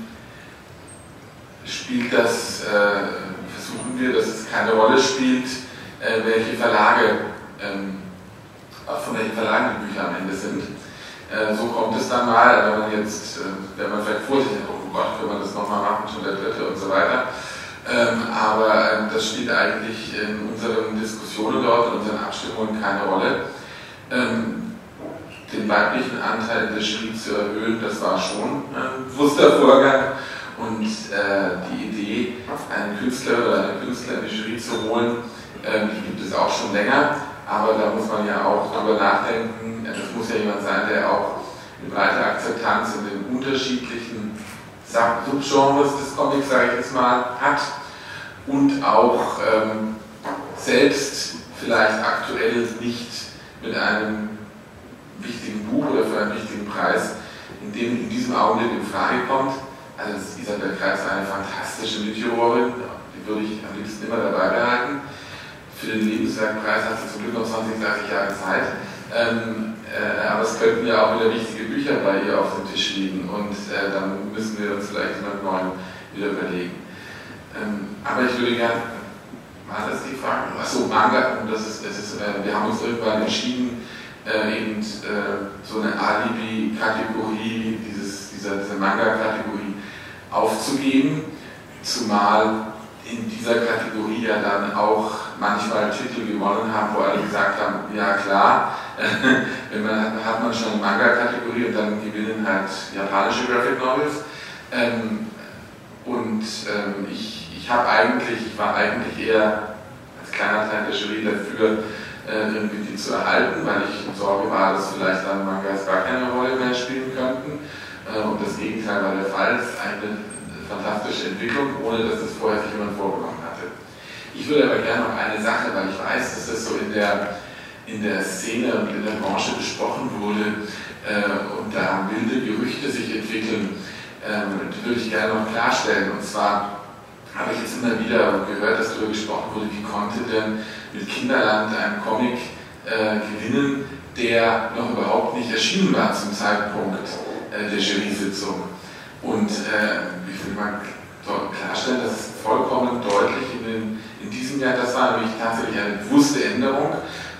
spielt das, äh, versuchen wir, dass es keine Rolle spielt, äh, welche Verlage, ähm, von welchen Verlagen die Bücher am Ende sind. Äh, so kommt es dann mal, wenn man jetzt, äh, wenn man vielleicht vorsichtig, oh Gott, wenn man das nochmal machen, schon der dritte und so weiter. Ähm, aber ähm, das spielt eigentlich in unseren Diskussionen dort, in unseren Abstimmungen keine Rolle. Ähm, den weiblichen Anteil der Jury zu erhöhen, das war schon ein bewusster Vorgang. Und äh, die Idee, einen Künstler oder eine Künstler in die Jury zu holen, äh, die gibt es auch schon länger. Aber da muss man ja auch drüber nachdenken. Das muss ja jemand sein, der auch eine breite Akzeptanz in den unterschiedlichen Subgenres des Comics, sage ich jetzt mal, hat und auch ähm, selbst vielleicht aktuell nicht mit einem wichtigen Buch oder für einen wichtigen Preis, in dem in diesem Augenblick in Frage kommt. Also Isabel Kreis eine fantastische Mitjurorin, die würde ich am liebsten immer dabei behalten. Für den Lebenswerkpreis hat sie zum Glück noch 20, 30 Jahre Zeit. Ähm, äh, aber es könnten ja auch wieder wichtige Bücher bei ihr auf dem Tisch liegen und äh, dann müssen wir uns vielleicht jemand neuen wieder überlegen. Ähm, aber ich würde gerne, war das die Frage? Achso, Manga, das ist, das ist, äh, wir haben uns irgendwann entschieden, äh, eben äh, so eine Alibi-Kategorie, dieser, dieser Manga-Kategorie aufzugeben, zumal in dieser Kategorie ja dann auch manchmal Titel gewonnen haben, wo alle gesagt haben, ja klar, wenn man, hat man schon eine Manga-Kategorie und dann gewinnen halt japanische Graphic Novels. Ähm, und ähm, ich ich habe eigentlich, ich war eigentlich eher als kleiner Teil der Jury dafür, äh, irgendwie die zu erhalten, weil ich in Sorge war, dass vielleicht dann Mangas gar keine Rolle mehr spielen könnten. Äh, und das Gegenteil war der Fall. Es ist eine fantastische Entwicklung, ohne dass es vorher sich jemand vorgenommen hatte. Ich würde aber gerne noch eine Sache, weil ich weiß, dass das so in der, in der Szene und in der Branche besprochen wurde äh, und da wilde Gerüchte sich entwickeln, ähm, würde ich gerne noch klarstellen. Und zwar habe ich jetzt immer wieder gehört, dass darüber gesprochen wurde, wie konnte denn mit Kinderland ein Comic äh, gewinnen, der noch überhaupt nicht erschienen war zum Zeitpunkt äh, der Jury-Sitzung. Und äh, ich will mal klarstellen, dass es vollkommen deutlich diesem Jahr, das war nämlich tatsächlich eine bewusste Änderung,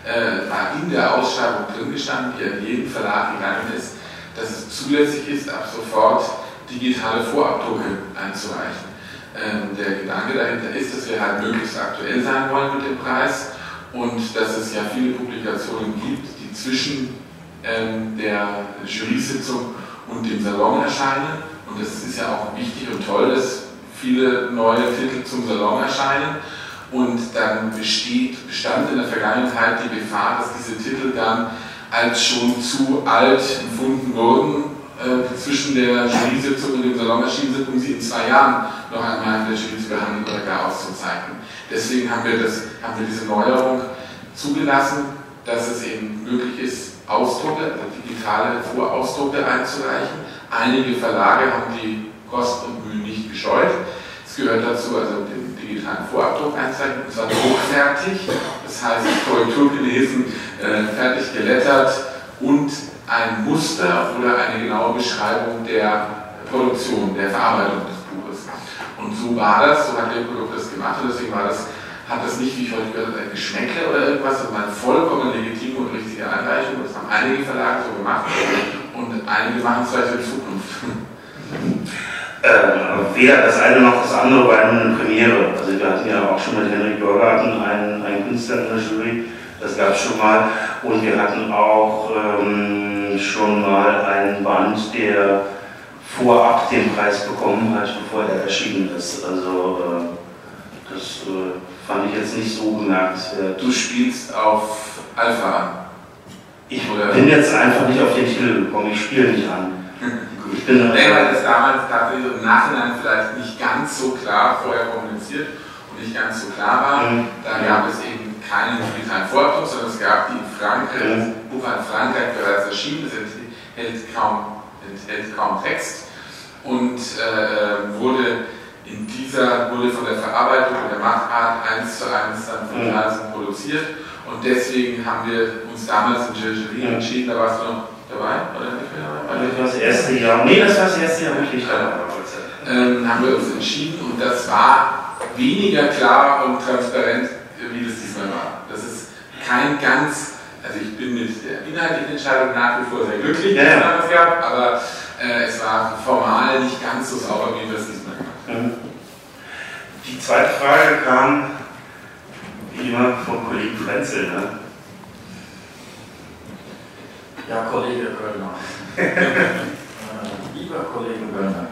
äh, war in der Ausschreibung drin gestanden, die an jeden Verlag gegangen ist, dass es zulässig ist, ab sofort digitale Vorabdrucke einzureichen. Ähm, der Gedanke dahinter ist, dass wir halt möglichst aktuell sein wollen mit dem Preis und dass es ja viele Publikationen gibt, die zwischen ähm, der Jury-Sitzung und dem Salon erscheinen. Und es ist ja auch wichtig und toll, dass viele neue Titel zum Salon erscheinen. Und dann besteht, bestand in der Vergangenheit die Gefahr, dass diese Titel dann als schon zu alt empfunden wurden äh, zwischen der Jury-Sitzung und dem Salon erschienen sind, um sie in zwei Jahren noch einmal in der Jury zu behandeln oder gar auszuzeichnen. Deswegen haben wir, das, haben wir diese Neuerung zugelassen, dass es eben möglich ist, Ausdrucke, digitale Vorausdrucke einzureichen. Einige Verlage haben die Kosten und Mühen nicht gescheut. Es gehört dazu, also den digitalen Vorabdruck einzeichnen, und zwar druckfertig, das heißt Korrektur gelesen, äh, fertig gelettert und ein Muster oder eine genaue Beschreibung der Produktion, der Verarbeitung des Buches. Und so war das, so hat der Produkt das gemacht und deswegen war das, hat das nicht, wie ich heute gehört habe, ein oder irgendwas, sondern vollkommen legitime und richtige Einreichung. Das haben einige Verlage so gemacht und einige machen es vielleicht in Zukunft. Äh, weder das eine noch das andere war eine Premiere. Also wir hatten ja auch schon mit Henrik Bürgerten einen, einen Künstler in der Jury, das gab es schon mal. Und wir hatten auch ähm, schon mal einen Band, der vorab den Preis bekommen hat, bevor er erschienen ist. Also äh, das äh, fand ich jetzt nicht so bemerkenswert. Du spielst auf Alpha an. Ich bin jetzt einfach nicht auf den Titel gekommen, ich spiele nicht an. Nee, weil das damals tatsächlich im Nachhinein vielleicht nicht ganz so klar vorher kommuniziert und nicht ganz so klar war. Mhm. Da gab es eben keinen digitalen Vorabdruck, sondern es gab die in Frankreich, mhm. das Buch in Frankreich bereits erschienen, das enthält kaum, enthält kaum Text und äh, wurde in dieser wurde von der Verarbeitung und der Machart eins zu eins dann von mhm. Carlsen produziert und deswegen haben wir uns damals in Algerien entschieden, da warst du noch dabei, oder nicht mehr dabei? Das war das erste Jahr. Nee, das war das erste Jahr wirklich dabei. Ähm, haben wir uns entschieden und das war weniger klar und transparent, wie das diesmal war. Das ist kein ganz, also ich bin mit der inhaltlichen Entscheidung nach wie vor sehr glücklich, ja, ja. es gab, aber äh, es war formal nicht ganz so sauber, wie wir es diesmal gemacht haben. Mhm. Die zweite Frage kam wie immer vom Kollegen Frenzel. Ne? Ja, Kollege Göllner. Äh, lieber Kollege Göllner.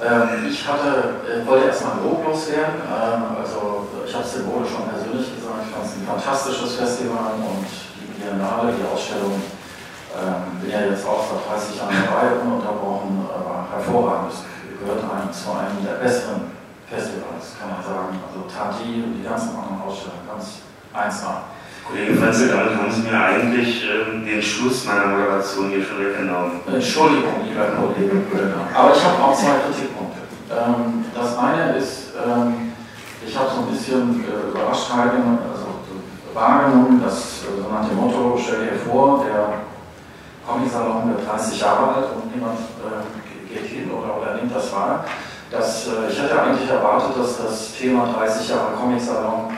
Ähm, ich hatte, äh, wollte erstmal Lob loswerden. Ähm, also ich habe es dem Ole schon persönlich gesagt, ich fand es ein fantastisches Festival und die Biennale, die Ausstellung, ähm, bin ja jetzt auch seit 30 Jahren dabei, ununterbrochen, war hervorragend. Es gehört einem zu einem der besseren Festivals, kann man sagen. Also Tati und die ganzen anderen Ausstellungen, ganz 1A. Jedenfalls, damit haben Sie mir eigentlich äh, den Schluss meiner Moderation hier schon weggenommen. Äh, Entschuldigung, lieber Kollege Aber ich habe auch zwei Kritikpunkte. Ähm, das eine ist, ähm, ich habe so ein bisschen äh, überrascht also wahrgenommen, dass äh, so nach Motto, stelle dir vor, der Comic-Salon wird 30 Jahre alt und niemand äh, geht hin oder, oder nimmt das wahr. Dass, äh, ich hätte eigentlich erwartet, dass das Thema 30 Jahre Comic-Salon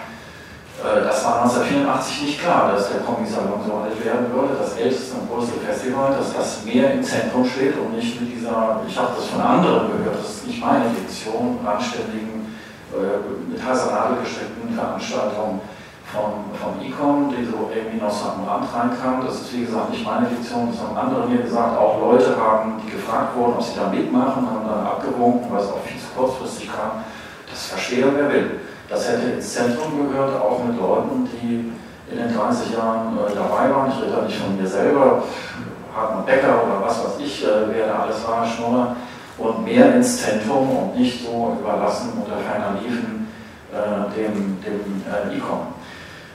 das war 1984 nicht klar, dass der Comic-Salon so alt werden würde, das älteste und größte Festival, dass das mehr im Zentrum steht und nicht mit dieser, ich habe das von anderen gehört, das ist nicht meine Fiktion, anständigen, äh, mit heißer Nadel gesteckten Veranstaltung vom, vom ICOM, die so irgendwie noch so am Rand reinkam. Das ist wie gesagt nicht meine Fiktion, das haben andere mir gesagt, auch Leute haben, die gefragt wurden, ob sie da mitmachen, haben dann abgewunken, weil es auch viel zu kurzfristig kam. Das verstehe wer will. Das hätte ins Zentrum gehört, auch mit Leuten, die in den 30 Jahren äh, dabei waren. Ich rede da nicht von mir selber, Hartmann Becker oder was weiß ich, äh, wer da alles war, Schnurrer. Und mehr ins Zentrum und nicht so überlassen unter ferner Liefen äh, dem, dem äh, E-Com.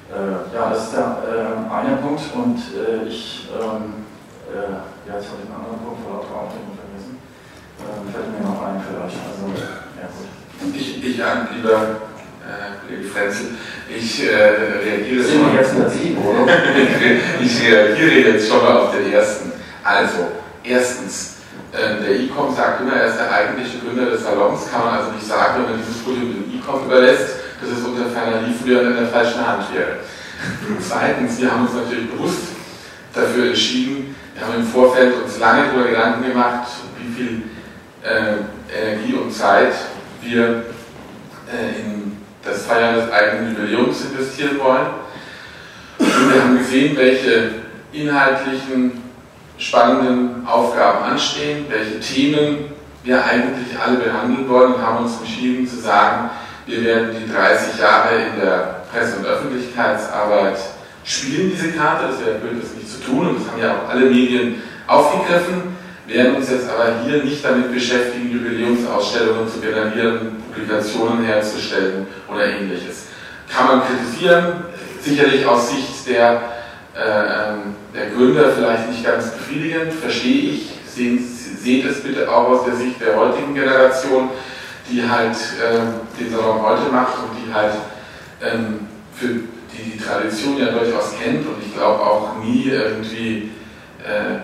Äh, ja, das ist der äh, eine Punkt und ich, ähm, ja, jetzt habe ich einen anderen Punkt vor lauter Aufregung vergessen. fällt mir noch ein vielleicht. Also, ja, gut. Ich, ich lieber äh, Kollege Frenzel. Ich äh, reagiere Sind schon. jetzt Sie, oder? ich reagiere jetzt schon mal auf den ersten. Also, erstens, äh, der E-Com sagt immer, er ist der eigentliche Gründer des Salons. Kann man also nicht sagen, wenn man dieses Podium dem E-Com überlässt, dass es unter ferner Liefern in der falschen Hand wäre. Zweitens, wir haben uns natürlich bewusst dafür entschieden, wir haben im Vorfeld uns lange darüber Gedanken gemacht, wie viel äh, Energie und Zeit wir äh, in das Feiern des eigenen Jubiläums investieren wollen. Und wir haben gesehen, welche inhaltlichen, spannenden Aufgaben anstehen, welche Themen wir eigentlich alle behandeln wollen und haben uns entschieden zu sagen, wir werden die 30 Jahre in der Presse- und Öffentlichkeitsarbeit spielen, diese Karte. Das wäre blöd, das nicht zu tun und das haben ja auch alle Medien aufgegriffen, werden uns jetzt aber hier nicht damit beschäftigen, Jubiläumsausstellungen zu generieren, Publikationen herzustellen oder ähnliches. Kann man kritisieren, sicherlich aus Sicht der, äh, ähm, der Gründer vielleicht nicht ganz befriedigend, verstehe ich. Sehen, seht es bitte auch aus der Sicht der heutigen Generation, die halt äh, den Salon heute macht und die halt ähm, für die die Tradition ja durchaus kennt und ich glaube auch nie irgendwie äh,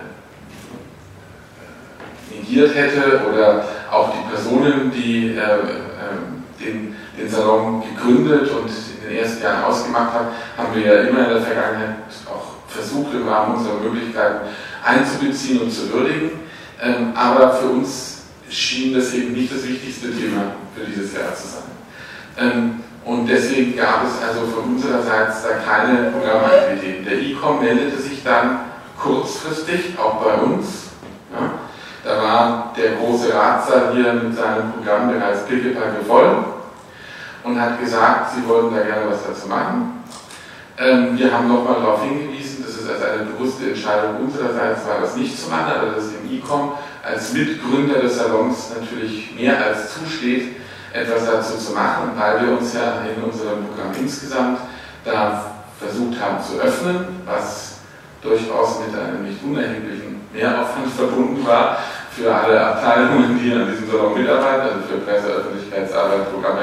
negiert hätte oder auch die Personen, die äh, ähm, den, den Salon gegründet und in den ersten Jahren ausgemacht habe, haben wir ja immer in der Vergangenheit auch versucht, im Rahmen unserer Möglichkeiten einzubeziehen und zu würdigen. Ähm, aber für uns schien das eben nicht das wichtigste Thema für dieses Jahr zu sein. Ähm, und deswegen gab es also von unserer Seite da keine Programmaktivitäten. Der ICOM meldete sich dann kurzfristig, auch bei uns. Da war der große Ratssaal hier mit seinem Programm bereits pickepacke voll und hat gesagt, sie wollen da gerne was dazu machen. Ähm, wir haben nochmal darauf hingewiesen, dass es als eine bewusste Entscheidung unsererseits war, das nicht zu machen, aber dass dem ICOM als Mitgründer des Salons natürlich mehr als zusteht, etwas dazu zu machen, weil wir uns ja in unserem Programm insgesamt da versucht haben zu öffnen, was durchaus mit einem nicht unerheblichen Mehraufwand verbunden war für alle Abteilungen, die an diesem Salon mitarbeiten, also für Presse, Öffentlichkeitsarbeit, Programm,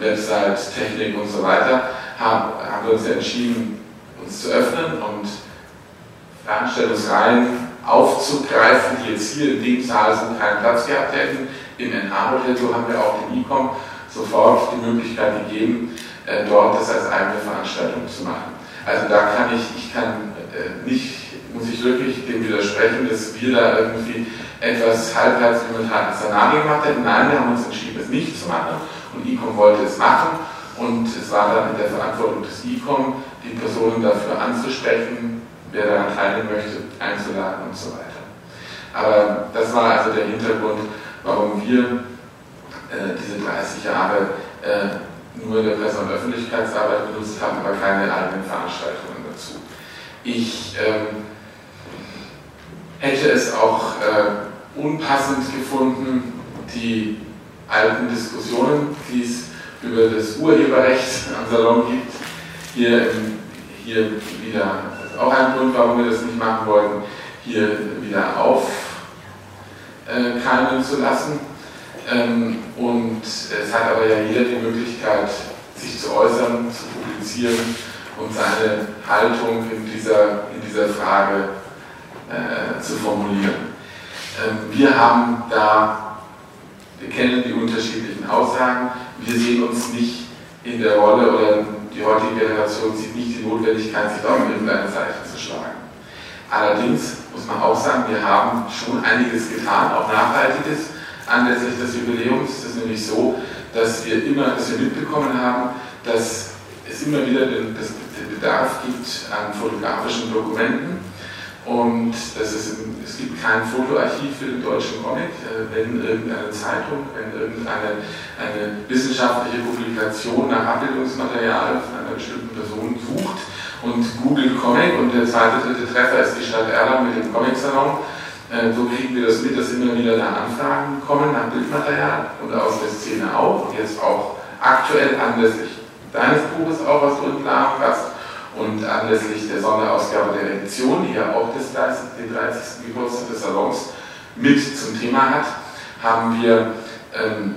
Website, Technik und so weiter, haben, haben wir uns entschieden, uns zu öffnen und Veranstaltungsreihen aufzugreifen, die jetzt hier in dem Saal sind, keinen Platz gehabt hätten, im NH-Hotel, so haben wir auch dem ICOM sofort die Möglichkeit gegeben, äh, dort das als eigene Veranstaltung zu machen. Also da kann ich, ich kann äh, nicht, muss ich wirklich dem widersprechen, dass wir da irgendwie etwas halbherzig mit Szenario gemacht hätten. Nein, wir haben uns entschieden, es nicht zu machen und ICOM wollte es machen und es war dann in der Verantwortung des ICOM, die Personen dafür anzusprechen, wer daran teilnehmen möchte, einzuladen und so weiter. Aber das war also der Hintergrund, warum wir äh, diese 30 Jahre äh, nur der Presse- und Öffentlichkeitsarbeit benutzt haben, aber keine eigenen Veranstaltungen dazu. Ich ähm, hätte es auch äh, unpassend gefunden, die alten Diskussionen, die es über das Urheberrecht am Salon gibt, hier, hier wieder, das ist auch ein Grund, warum wir das nicht machen wollten, hier wieder auf äh, keimen zu lassen. Ähm, und es hat aber ja jeder die Möglichkeit, sich zu äußern, zu publizieren und seine Haltung in dieser, in dieser Frage äh, zu formulieren. Ähm, wir haben da, wir kennen die unterschiedlichen Aussagen, wir sehen uns nicht in der Rolle oder die heutige Generation sieht nicht die Notwendigkeit, sich auf irgendeine Seite zu schlagen. Allerdings muss man auch sagen, wir haben schon einiges getan, auch Nachhaltiges anlässlich des Jubiläums. Es ist nämlich so, dass wir immer, dass wir mitbekommen haben, dass es immer wieder den, das, den Bedarf gibt an fotografischen Dokumenten und dass es, gibt kein Fotoarchiv für den deutschen Comic. Äh, wenn irgendeine Zeitung, wenn irgendeine eine wissenschaftliche Publikation nach Abbildungsmaterial von einer bestimmten Person sucht, und Google Comic und der zweite, dritte Treffer ist die Stadt Erlangen mit dem Comic-Salon. Äh, so kriegen wir das mit, dass immer wieder da Anfragen kommen nach Bildmaterial und aus der Szene auch und jetzt auch aktuell anlässlich deines Buches auch, was du in Planung hast und anlässlich der Sonderausgabe der Edition, die ja auch das 30, den 30. Geburtstag des Salons mit zum Thema hat, haben wir ähm,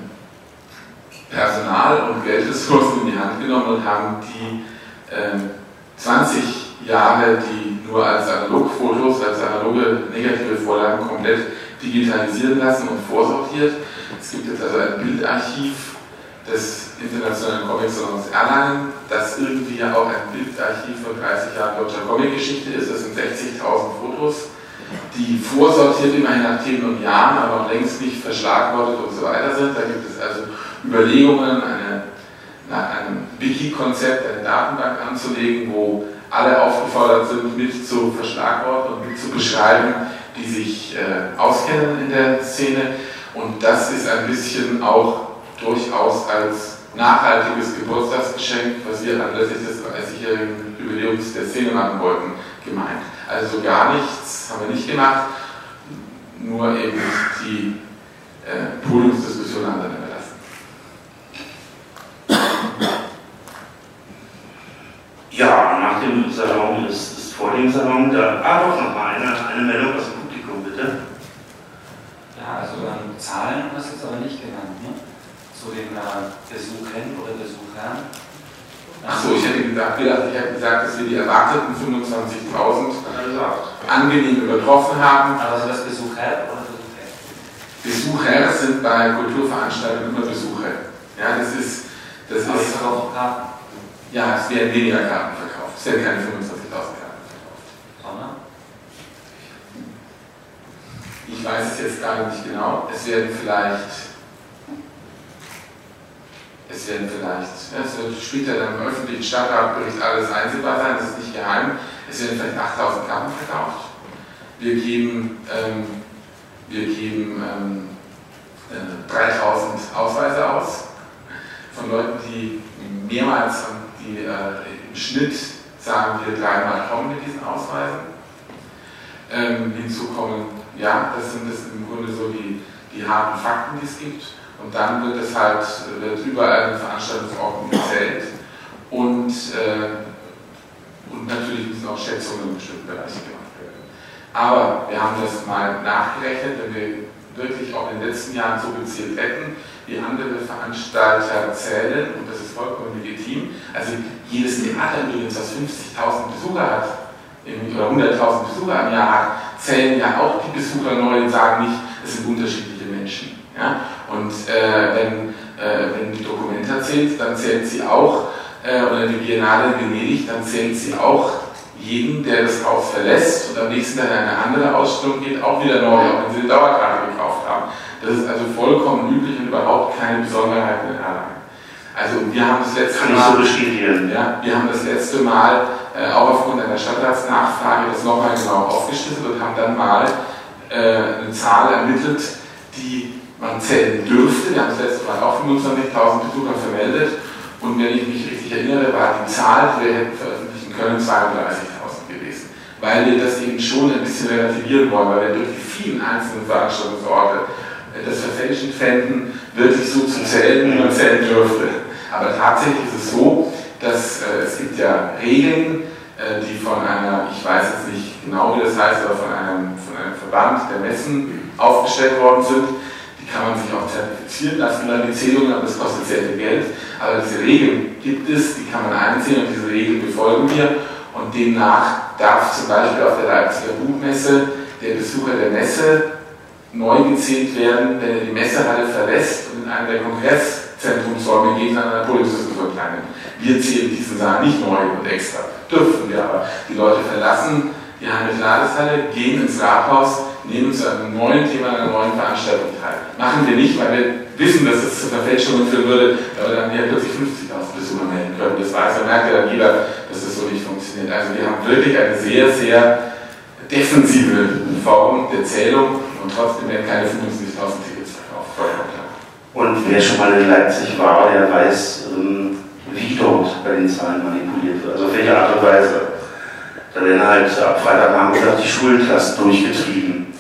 Personal und Geldressourcen in die Hand genommen und haben die ähm, 20 Jahre, die nur als Analogfotos, als analoge negative Vorlagen komplett digitalisieren lassen und vorsortiert. Es gibt jetzt also ein Bildarchiv des Internationalen Comic-Salons Erlangen, das irgendwie ja auch ein Bildarchiv von 30 Jahren deutscher Comic-Geschichte ist. Das sind 60.000 Fotos, die vorsortiert immerhin nach Themen und Jahren, aber noch längst nicht verschlagwortet und so weiter sind. Da gibt es also Überlegungen, eine nach einem Wiki-Konzept eine Datenbank anzulegen, wo alle aufgefordert sind, mit zu verschlagworten und mit zu beschreiben, die sich äh, auskennen in der Szene. Und das ist ein bisschen auch durchaus als nachhaltiges Geburtstagsgeschenk, was wir anlässlich des 30-jährigen Jubiläums der Szene machen wollten, gemeint. Also gar nichts haben wir nicht gemacht, nur eben die äh, Podiumsdiskussion anderen Ja, nach dem Salon ist, ist vor dem Salon da. Ah, doch, noch mal eine, eine Meldung aus dem Publikum, bitte. Ja, also ähm, Zahlen hast du jetzt aber nicht genannt, ne? Zu den äh, Besuchern oder Besuchern. Achso, ich hätte gedacht, ich hätte gesagt, dass wir die erwarteten 25.000 angenehm übertroffen haben. Aber sind das Besucher oder Besucher? Besucher sind bei Kulturveranstaltungen immer Besucher. Ja, das ist. Das Aber ist verkaufe Karten. ja, es werden weniger Karten verkauft. Es werden keine 25.000 Karten verkauft. Sondern? Ich weiß es jetzt gerade nicht genau. Es werden vielleicht. Es werden vielleicht, ja, es wird später dann im öffentlichen Stadtratbericht alles einsehbar sein, das ist nicht geheim. Es werden vielleicht 8000 Karten verkauft. Wir geben, ähm, wir geben ähm, äh, 3000 Ausweise aus von Leuten, die mehrmals, die äh, im Schnitt sagen wir dreimal kommen mit diesen Ausweisen. Ähm, hinzu kommen, ja, das sind das im Grunde so die, die harten Fakten, die es gibt. Und dann wird es halt, wird überall in Veranstaltungsorten gezählt. Und, äh, und natürlich müssen auch Schätzungen in bestimmten Bereichen gemacht werden. Aber wir haben das mal nachgerechnet, wenn wir wirklich auch in den letzten Jahren so gezählt hätten, wie andere Veranstalter zählen, und das ist vollkommen legitim. Also jedes Theater übrigens, das 50.000 Besucher hat, oder 100.000 Besucher im Jahr hat, zählen ja auch die Besucher neu und sagen nicht, es sind unterschiedliche Menschen. Ja? Und äh, wenn, äh, wenn die Dokumenta zählt, dann zählt sie auch, äh, oder die Biennale in Venedig, dann zählt sie auch jeden, der das Haus verlässt und am nächsten Tag in eine andere Ausstellung geht, auch wieder neu, auch wenn sie eine Dauerkarte gekauft haben. Das ist also vollkommen üblich und überhaupt keine Besonderheit in Erlangen. Also wir haben das letzte Kann Mal, so ja, wir haben das letzte Mal äh, auch aufgrund einer Stadtratsnachfrage das nochmal genau aufgeschlüsselt und haben dann mal äh, eine Zahl ermittelt, die man zählen dürfte. Wir haben das letzte Mal auch 25.000 Besucher vermeldet und wenn ich mich richtig erinnere, war die Zahl, die wir hätten veröffentlichen können, 32.000 gewesen. Weil wir das eben schon ein bisschen relativieren wollen, weil wir durch die vielen einzelnen Veranstaltungsorte äh, das verfälschen fänden, wirklich so zu zählen, wie man zählen dürfte. Aber tatsächlich ist es so, dass äh, es gibt ja Regeln, äh, die von einer, ich weiß jetzt nicht genau wie das heißt, aber von einem, von einem Verband der Messen aufgestellt worden sind. Kann man sich auch zertifizieren lassen, dann die Zählung, aber das kostet sehr viel Geld. Aber diese Regeln gibt es, die kann man einsehen und diese Regeln befolgen wir. Und demnach darf zum Beispiel auf der Leipziger Buchmesse der Besucher der Messe neu gezählt werden, wenn er die Messehalle verlässt und in einen der Kongresszentrumsräume geht, an einer Politismus kleinen. Wir zählen diesen Saal nicht neu und extra. Dürfen wir aber. Die Leute verlassen die Heimat Ladeshalle, gehen ins Rathaus, nehmen zu einem neuen Thema, einer neuen Veranstaltung teil. Machen wir nicht, weil wir wissen, dass es zu Verfälschungen führen würde, aber dann ja plötzlich 50.000 Besucher melden können. Das weiß, da merkt ja dann jeder, dass das so nicht funktioniert. Also wir haben wirklich eine sehr, sehr defensive Form der Zählung und trotzdem werden keine 75.000 Tickets verkauft. Und wer schon mal in Leipzig war, der weiß, ähm, wie dort bei den Zahlen manipuliert wird. Also auf welche Art und Weise. Da werden halt ab Freitagnachmittag die Schulklassen durchgetrieben.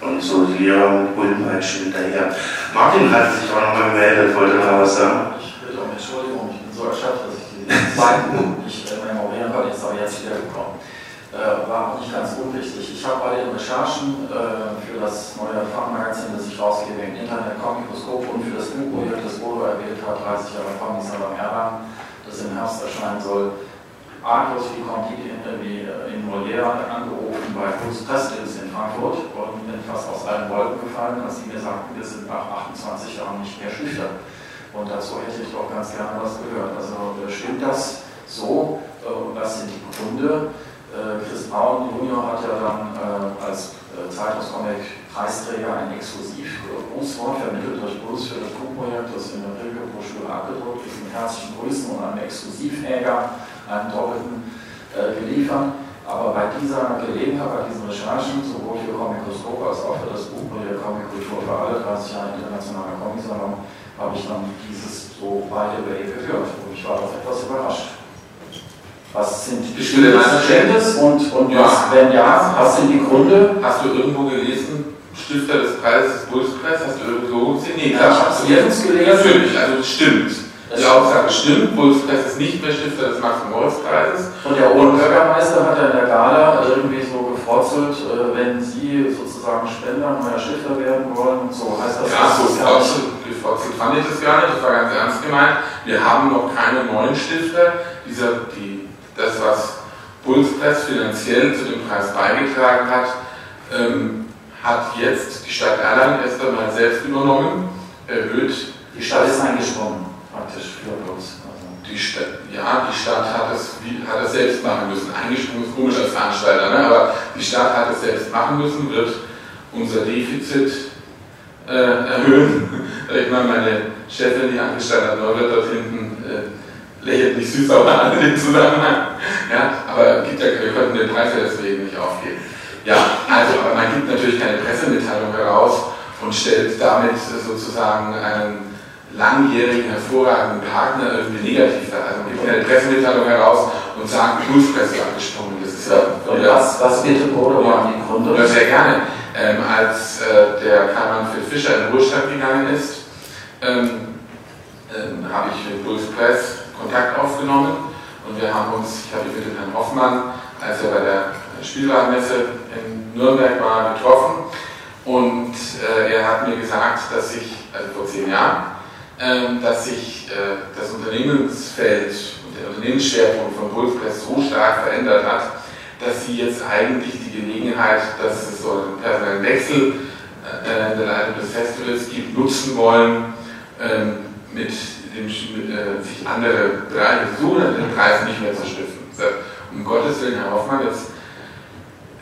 Und so die Lehrer mit Bullenpeitschen hinterher. Martin hat sich auch nochmal gemeldet, wollte noch was sagen. Ich bitte um Entschuldigung, ich bin so erschöpft, dass ich die zweiten nicht mehr ignorieren konnte, jetzt aber jetzt wieder gekommen. Äh, war auch nicht ganz unwichtig. Ich habe bei den Recherchen äh, für das neue Fachmagazin, das ich rausgebe im Internet, Komikoskop und für das Buchprojekt, das Bodo erwähnt hat, 30 Jahre Comics am Erlangen, das im Herbst erscheinen soll, arglos wie Conti in, wie in Molière angerufen bei Puls Pressdienst in Frankfurt und bin fast aus allen Wolken gefallen, als sie mir sagten, wir sind nach 28 Jahren nicht mehr schüchtern. Und dazu hätte ich doch ganz gerne was gehört. Also stimmt das so? Und das sind die Gründe. Chris Braun Junior hat ja dann als Zeitungscomic-Preisträger ein exklusiv Grußwort vermittelt durch Gruß für das Buchprojekt, das in der Pilgerbroschüre abgedruckt ist, herzlichen Grüßen und einem Exklusivhäger einen doppelten äh, geliefert. Aber bei dieser Gelegenheit, bei diesen Recherchen, sowohl für Komikoskop als auch für das Buchprojekt Comic-Kultur für alle, 30 Jahre internationaler Comic-Salon, habe ich dann dieses so beide Way gehört. Und ich war doch etwas überrascht. Was sind die Stille Stimmt und, und ja. was, wenn ja, was sind die Gründe? Hast du irgendwo gelesen, Stifter des Preises des Bundespreis, hast du irgendwo gesehen? Nee, klar. ich habe es gelesen. Natürlich, also es stimmt. Die Aussage stimmt, Bundespreis ist nicht mehr Stifter des Max-Moritz-Preises. Und der Oberbürgermeister hat ja in der Gala irgendwie so gefrotzelt, wenn Sie sozusagen Spender neuer Stifter werden wollen, so heißt das. Ja, so gefrotzelt fand ich das gar nicht, das war ganz ernst gemeint. Wir haben noch keine neuen Stifter. Dieser, die, das, was Bundespress finanziell zu dem Preis beigetragen hat, ähm, hat jetzt die Stadt Erlangen erst einmal selbst übernommen, erhöht. Die Stadt ist eingesprungen. Praktisch für. Also die Stadt, ja, die Stadt hat es, hat es selbst machen müssen. Eingesprungen ist komisch als Veranstalter, ne? aber die Stadt hat es selbst machen müssen, wird unser Defizit äh, erhöhen. Ich meine, meine Chefin, die angestellt hat, Neubert dort hinten, äh, lächelt nicht süß, aber an den Zusammenhang. Ja, aber gibt ja, wir könnten den Preis ja deswegen nicht aufgeben. Ja, also, aber man gibt natürlich keine Pressemitteilung heraus und stellt damit sozusagen einen langjährigen, hervorragenden Partner irgendwie negativ dar. Also gibt eine Pressemitteilung heraus und sagt, Pulspresse abgesprungen. Das ist ja, ja was, was bitte oder waren die Gründe? Ja, sehr gerne. Ähm, als äh, der Karl-Manfred Fischer in den Ruhestand gegangen ist, ähm, ähm, habe ich mit Puls Press Kontakt aufgenommen und wir haben uns, ich habe mich mit Herrn Hoffmann, als er bei der Spielwarenmesse in Nürnberg war, getroffen und äh, er hat mir gesagt, dass ich, also vor zehn Jahren, dass sich äh, das Unternehmensfeld und der Unternehmensschwerpunkt von Pulspress so stark verändert hat, dass sie jetzt eigentlich die Gelegenheit, dass es so einen personellen Wechsel äh, in der Leitung des Festivals gibt, nutzen wollen, ähm, mit dem äh, sich andere Bereiche so den Preis nicht mehr zu stiften. Um Gottes Willen, Herr Hoffmann, jetzt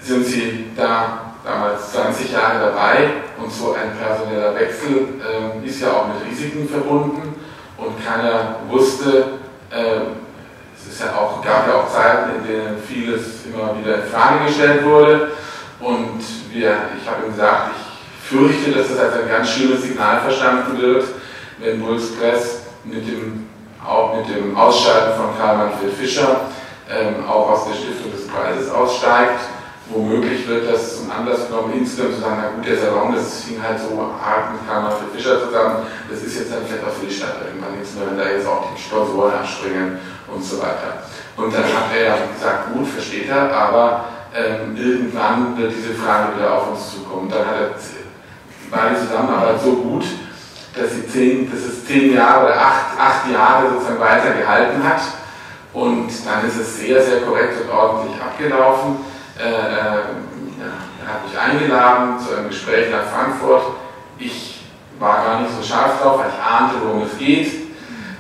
sind Sie da damals 20 Jahre dabei und so ein personeller Wechsel äh, ist ja auch mit Risiken verbunden. Und keiner wusste, äh, es ist ja auch, gab ja auch Zeiten, in denen vieles immer wieder in Frage gestellt wurde. Und wir, ich habe ihm gesagt, ich fürchte, dass das als ein ganz schlimmes Signal verstanden wird, wenn Bulls Press mit dem, auch mit dem Ausscheiden von Karl Manfred Fischer ähm, auch aus der Stiftung des Preises aussteigt womöglich wird das zum Anlass genommen, insgesamt zu sagen, na gut, der Salon, das hing halt so hart mit Karl Manfred Fischer zusammen, das ist jetzt dann vielleicht auch für die Stadt irgendwann nichts mehr, wenn da jetzt auch die Sponsoren abspringen und so weiter. Und dann hat er ja gesagt, gut, versteht er, aber ähm, irgendwann wird diese Frage wieder auf uns zukommen. Dann hat er, war die Zusammenarbeit so gut, dass, sie zehn, dass es zehn Jahre oder acht, acht Jahre sozusagen weiter gehalten hat. Und dann ist es sehr, sehr korrekt und ordentlich abgelaufen. Äh, äh, er hat mich eingeladen zu einem Gespräch nach Frankfurt. Ich war gar nicht so scharf drauf, weil ich ahnte, worum es geht,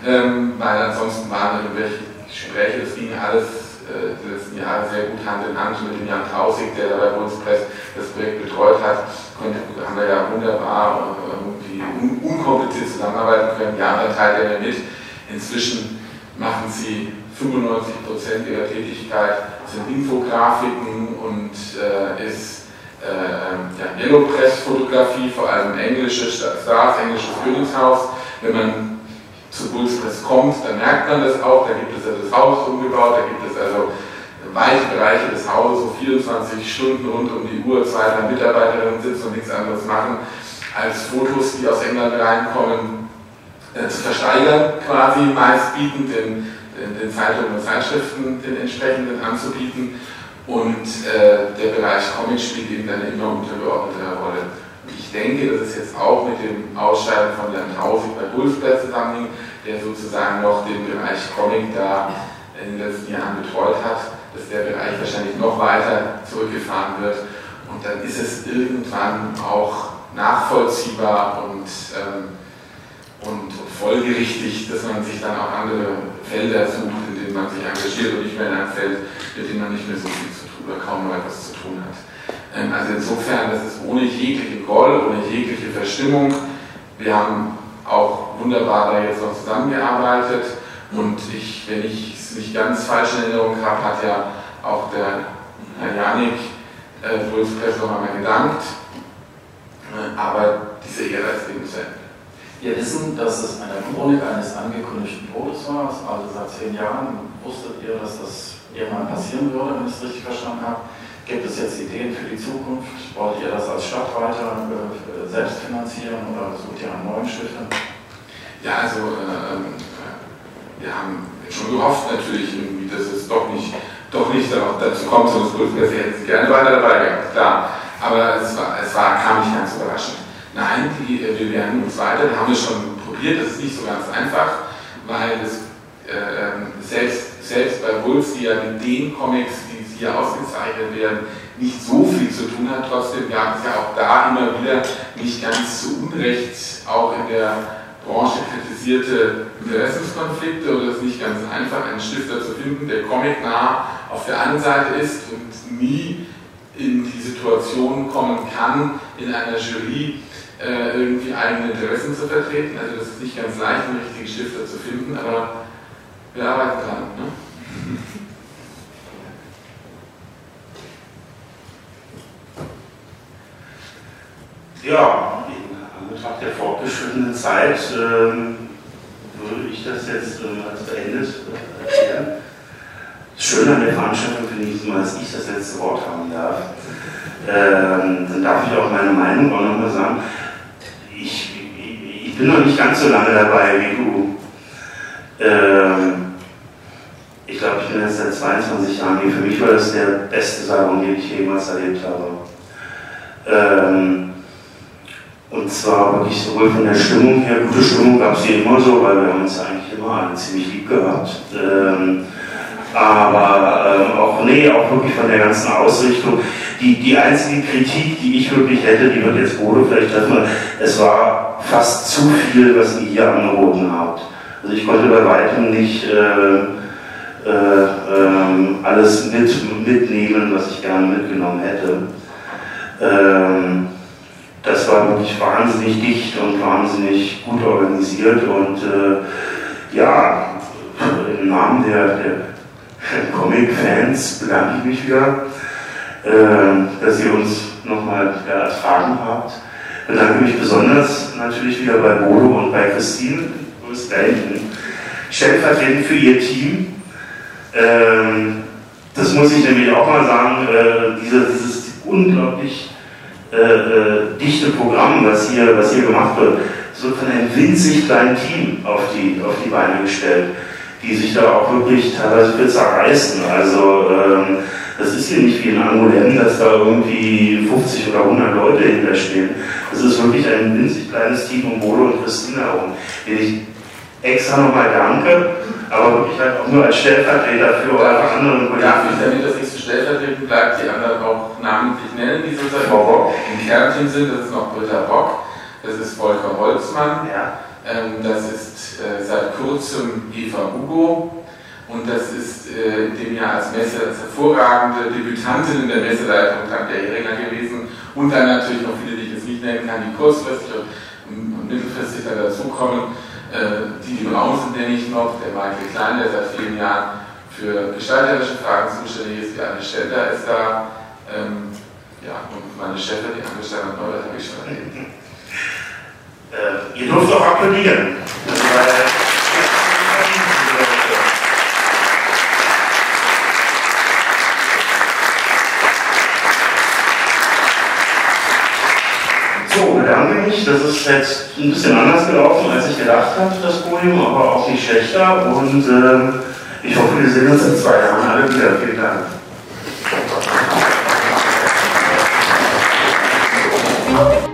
ähm, weil ansonsten waren irgendwelche Gespräche, das ging alles äh, die letzten Jahre sehr gut Hand in Hand mit dem Jan Trausig, der da bei Bundespress das Projekt betreut hat. Konnte, haben wir ja wunderbar irgendwie un unkompliziert zusammenarbeiten können. Ja, dann teilt er mir mit. Inzwischen machen sie 95 Prozent ihrer Tätigkeit sind Infografiken und äh, ist äh, ja, Yellow Press Fotografie, vor allem englische Stars, englisches Königshaus. Wenn man zu Bulls Press kommt, dann merkt man das auch, da gibt es ja das Haus umgebaut, da gibt es also weite Bereiche des Hauses, wo 24 Stunden rund um die Uhr zwei, drei Mitarbeiterinnen sitzen und nichts anderes machen, als Fotos, die aus England reinkommen, äh, zu versteigern quasi, meist bietend den den Zeitungen und Zeitschriften den entsprechenden anzubieten. Und äh, der Bereich Comic spielt eben eine immer untergeordnete Rolle. Und ich denke, dass es jetzt auch mit dem Ausscheiden von Jan Tausig bei Wolfsberg zusammenhing, der sozusagen noch den Bereich Comic da in den letzten Jahren betreut hat, dass der Bereich wahrscheinlich noch weiter zurückgefahren wird. Und dann ist es irgendwann auch nachvollziehbar und ähm, und folgerichtig, dass man sich dann auch andere Felder sucht, in denen man sich engagiert und nicht mehr in einem Feld, mit dem man nicht mehr so viel zu tun oder kaum noch etwas zu tun hat. Ähm, also insofern, das ist ohne jegliche Groll, ohne jegliche Verstimmung. Wir haben auch wunderbar da jetzt noch zusammengearbeitet und ich, wenn ich es nicht ganz falsch in Erinnerung habe, hat ja auch der Herr Janik äh, Press noch einmal gedankt. Äh, aber diese Ehre ist eben zu Ende. Wir wissen, dass es eine Chronik eines angekündigten Todes war, also seit zehn Jahren. Wusstet ihr, dass das irgendwann passieren würde, wenn ich es richtig verstanden habe? Gibt es jetzt Ideen für die Zukunft? Wollt ihr das als Stadt weiter äh, selbst finanzieren oder sucht ihr einen neuen Stifter? Ja, also äh, wir haben schon gehofft natürlich irgendwie, dass es doch nicht, doch nicht dazu kommt, sonst würden wir sie gerne weiter dabei gehabt, klar. Aber es, war, es war, kam nicht ganz überraschend. Nein, die, äh, wir werden uns weiter, wir haben es schon probiert, das ist nicht so ganz einfach, weil es äh, selbst, selbst bei Wolves, die ja mit den Comics, die hier ausgezeichnet werden, nicht so viel zu tun hat. Trotzdem gab es ja auch da immer wieder nicht ganz zu Unrecht, auch in der Branche kritisierte Interessenskonflikte oder es ist nicht ganz einfach, einen Stifter zu finden, der comicnah auf der einen Seite ist und nie in die Situation kommen kann, in einer Jury äh, irgendwie eigene Interessen zu vertreten. Also das ist nicht ganz leicht, einen richtigen Stifter zu finden, aber wir arbeiten dran. Ne? Ja, in Anbetracht der fortgeschrittenen Zeit ähm, würde ich das jetzt ähm, als beendet äh, erklären. Das Schöne an der Veranstaltung finde ich immer, dass ich das letzte Wort haben darf. Ähm, dann darf ich auch meine Meinung auch nochmal sagen. Ich, ich, bin noch nicht ganz so lange dabei wie du. Ähm, ich glaube, ich bin jetzt seit 22 Jahren hier. Für mich war das der beste Salon, den ich jemals erlebt habe. Ähm, und zwar wirklich sowohl von der Stimmung her, gute Stimmung gab es hier immer so, weil wir haben uns eigentlich immer alle ziemlich lieb gehabt. Ähm, aber ähm, auch, nee, auch wirklich von der ganzen Ausrichtung. Die, die einzige Kritik, die ich wirklich hätte, die wird jetzt Bodo vielleicht treffen, es war fast zu viel, was ihr hier angeboten habt. Also ich konnte bei weitem nicht äh, äh, äh, alles mit, mitnehmen, was ich gerne mitgenommen hätte. Ähm, das war wirklich wahnsinnig dicht und wahnsinnig gut organisiert und äh, ja, im Namen der, der Comic-Fans bedanke ich mich wieder, äh, dass ihr uns nochmal ertragen habt. Bedanke mich besonders natürlich wieder bei Bodo und bei Christine Louis Belden, stellvertretend für ihr Team. Ähm, das muss ich nämlich auch mal sagen, äh, dieses, unglaublich äh, äh, dichte Programm, was hier, was hier gemacht wird, so von einem winzig kleinen Team auf die, auf die Beine gestellt, die sich da auch wirklich teilweise für zerreißen. Also ähm, das ist hier nicht wie in Angoulême, dass da irgendwie 50 oder 100 Leute hinterstehen. Das ist wirklich ein winzig kleines Team um Bodo und Christina herum, den ich extra nochmal danke, aber wirklich halt auch nur als Stellvertreter für eure anderen Kollegen. Darf ich, damit das nicht so stellvertretend bleibt, die anderen auch namentlich nennen, die sozusagen im Kernteam sind. Das ist noch Britta Bock, das ist Volker Holzmann, ja. Ähm, das ist äh, seit kurzem Eva Hugo und das ist äh, in dem Jahr als Messe als hervorragende Debütantin in der Messeleitung Tanja Heringer gewesen und dann natürlich noch viele, die ich jetzt nicht nennen kann, die kurzfristig und mittelfristig dann dazukommen. Äh, die sind, nenne ich noch, der Michael Klein, der seit vielen Jahren für gestalterische Fragen zuständig ist, die Anne Stelter ist da, ähm, ja, und meine Chefin, die Anne Steinert Neuert, habe ich schon erwähnt. Äh, ihr dürft auch applaudieren. Das So, bedanke mich. Das ist jetzt ein bisschen anders gelaufen, als ich gedacht habe, das Podium, aber auch nicht schlechter. Und äh, ich hoffe, wir sehen uns in zwei Jahren alle wieder. Vielen Dank. Thank.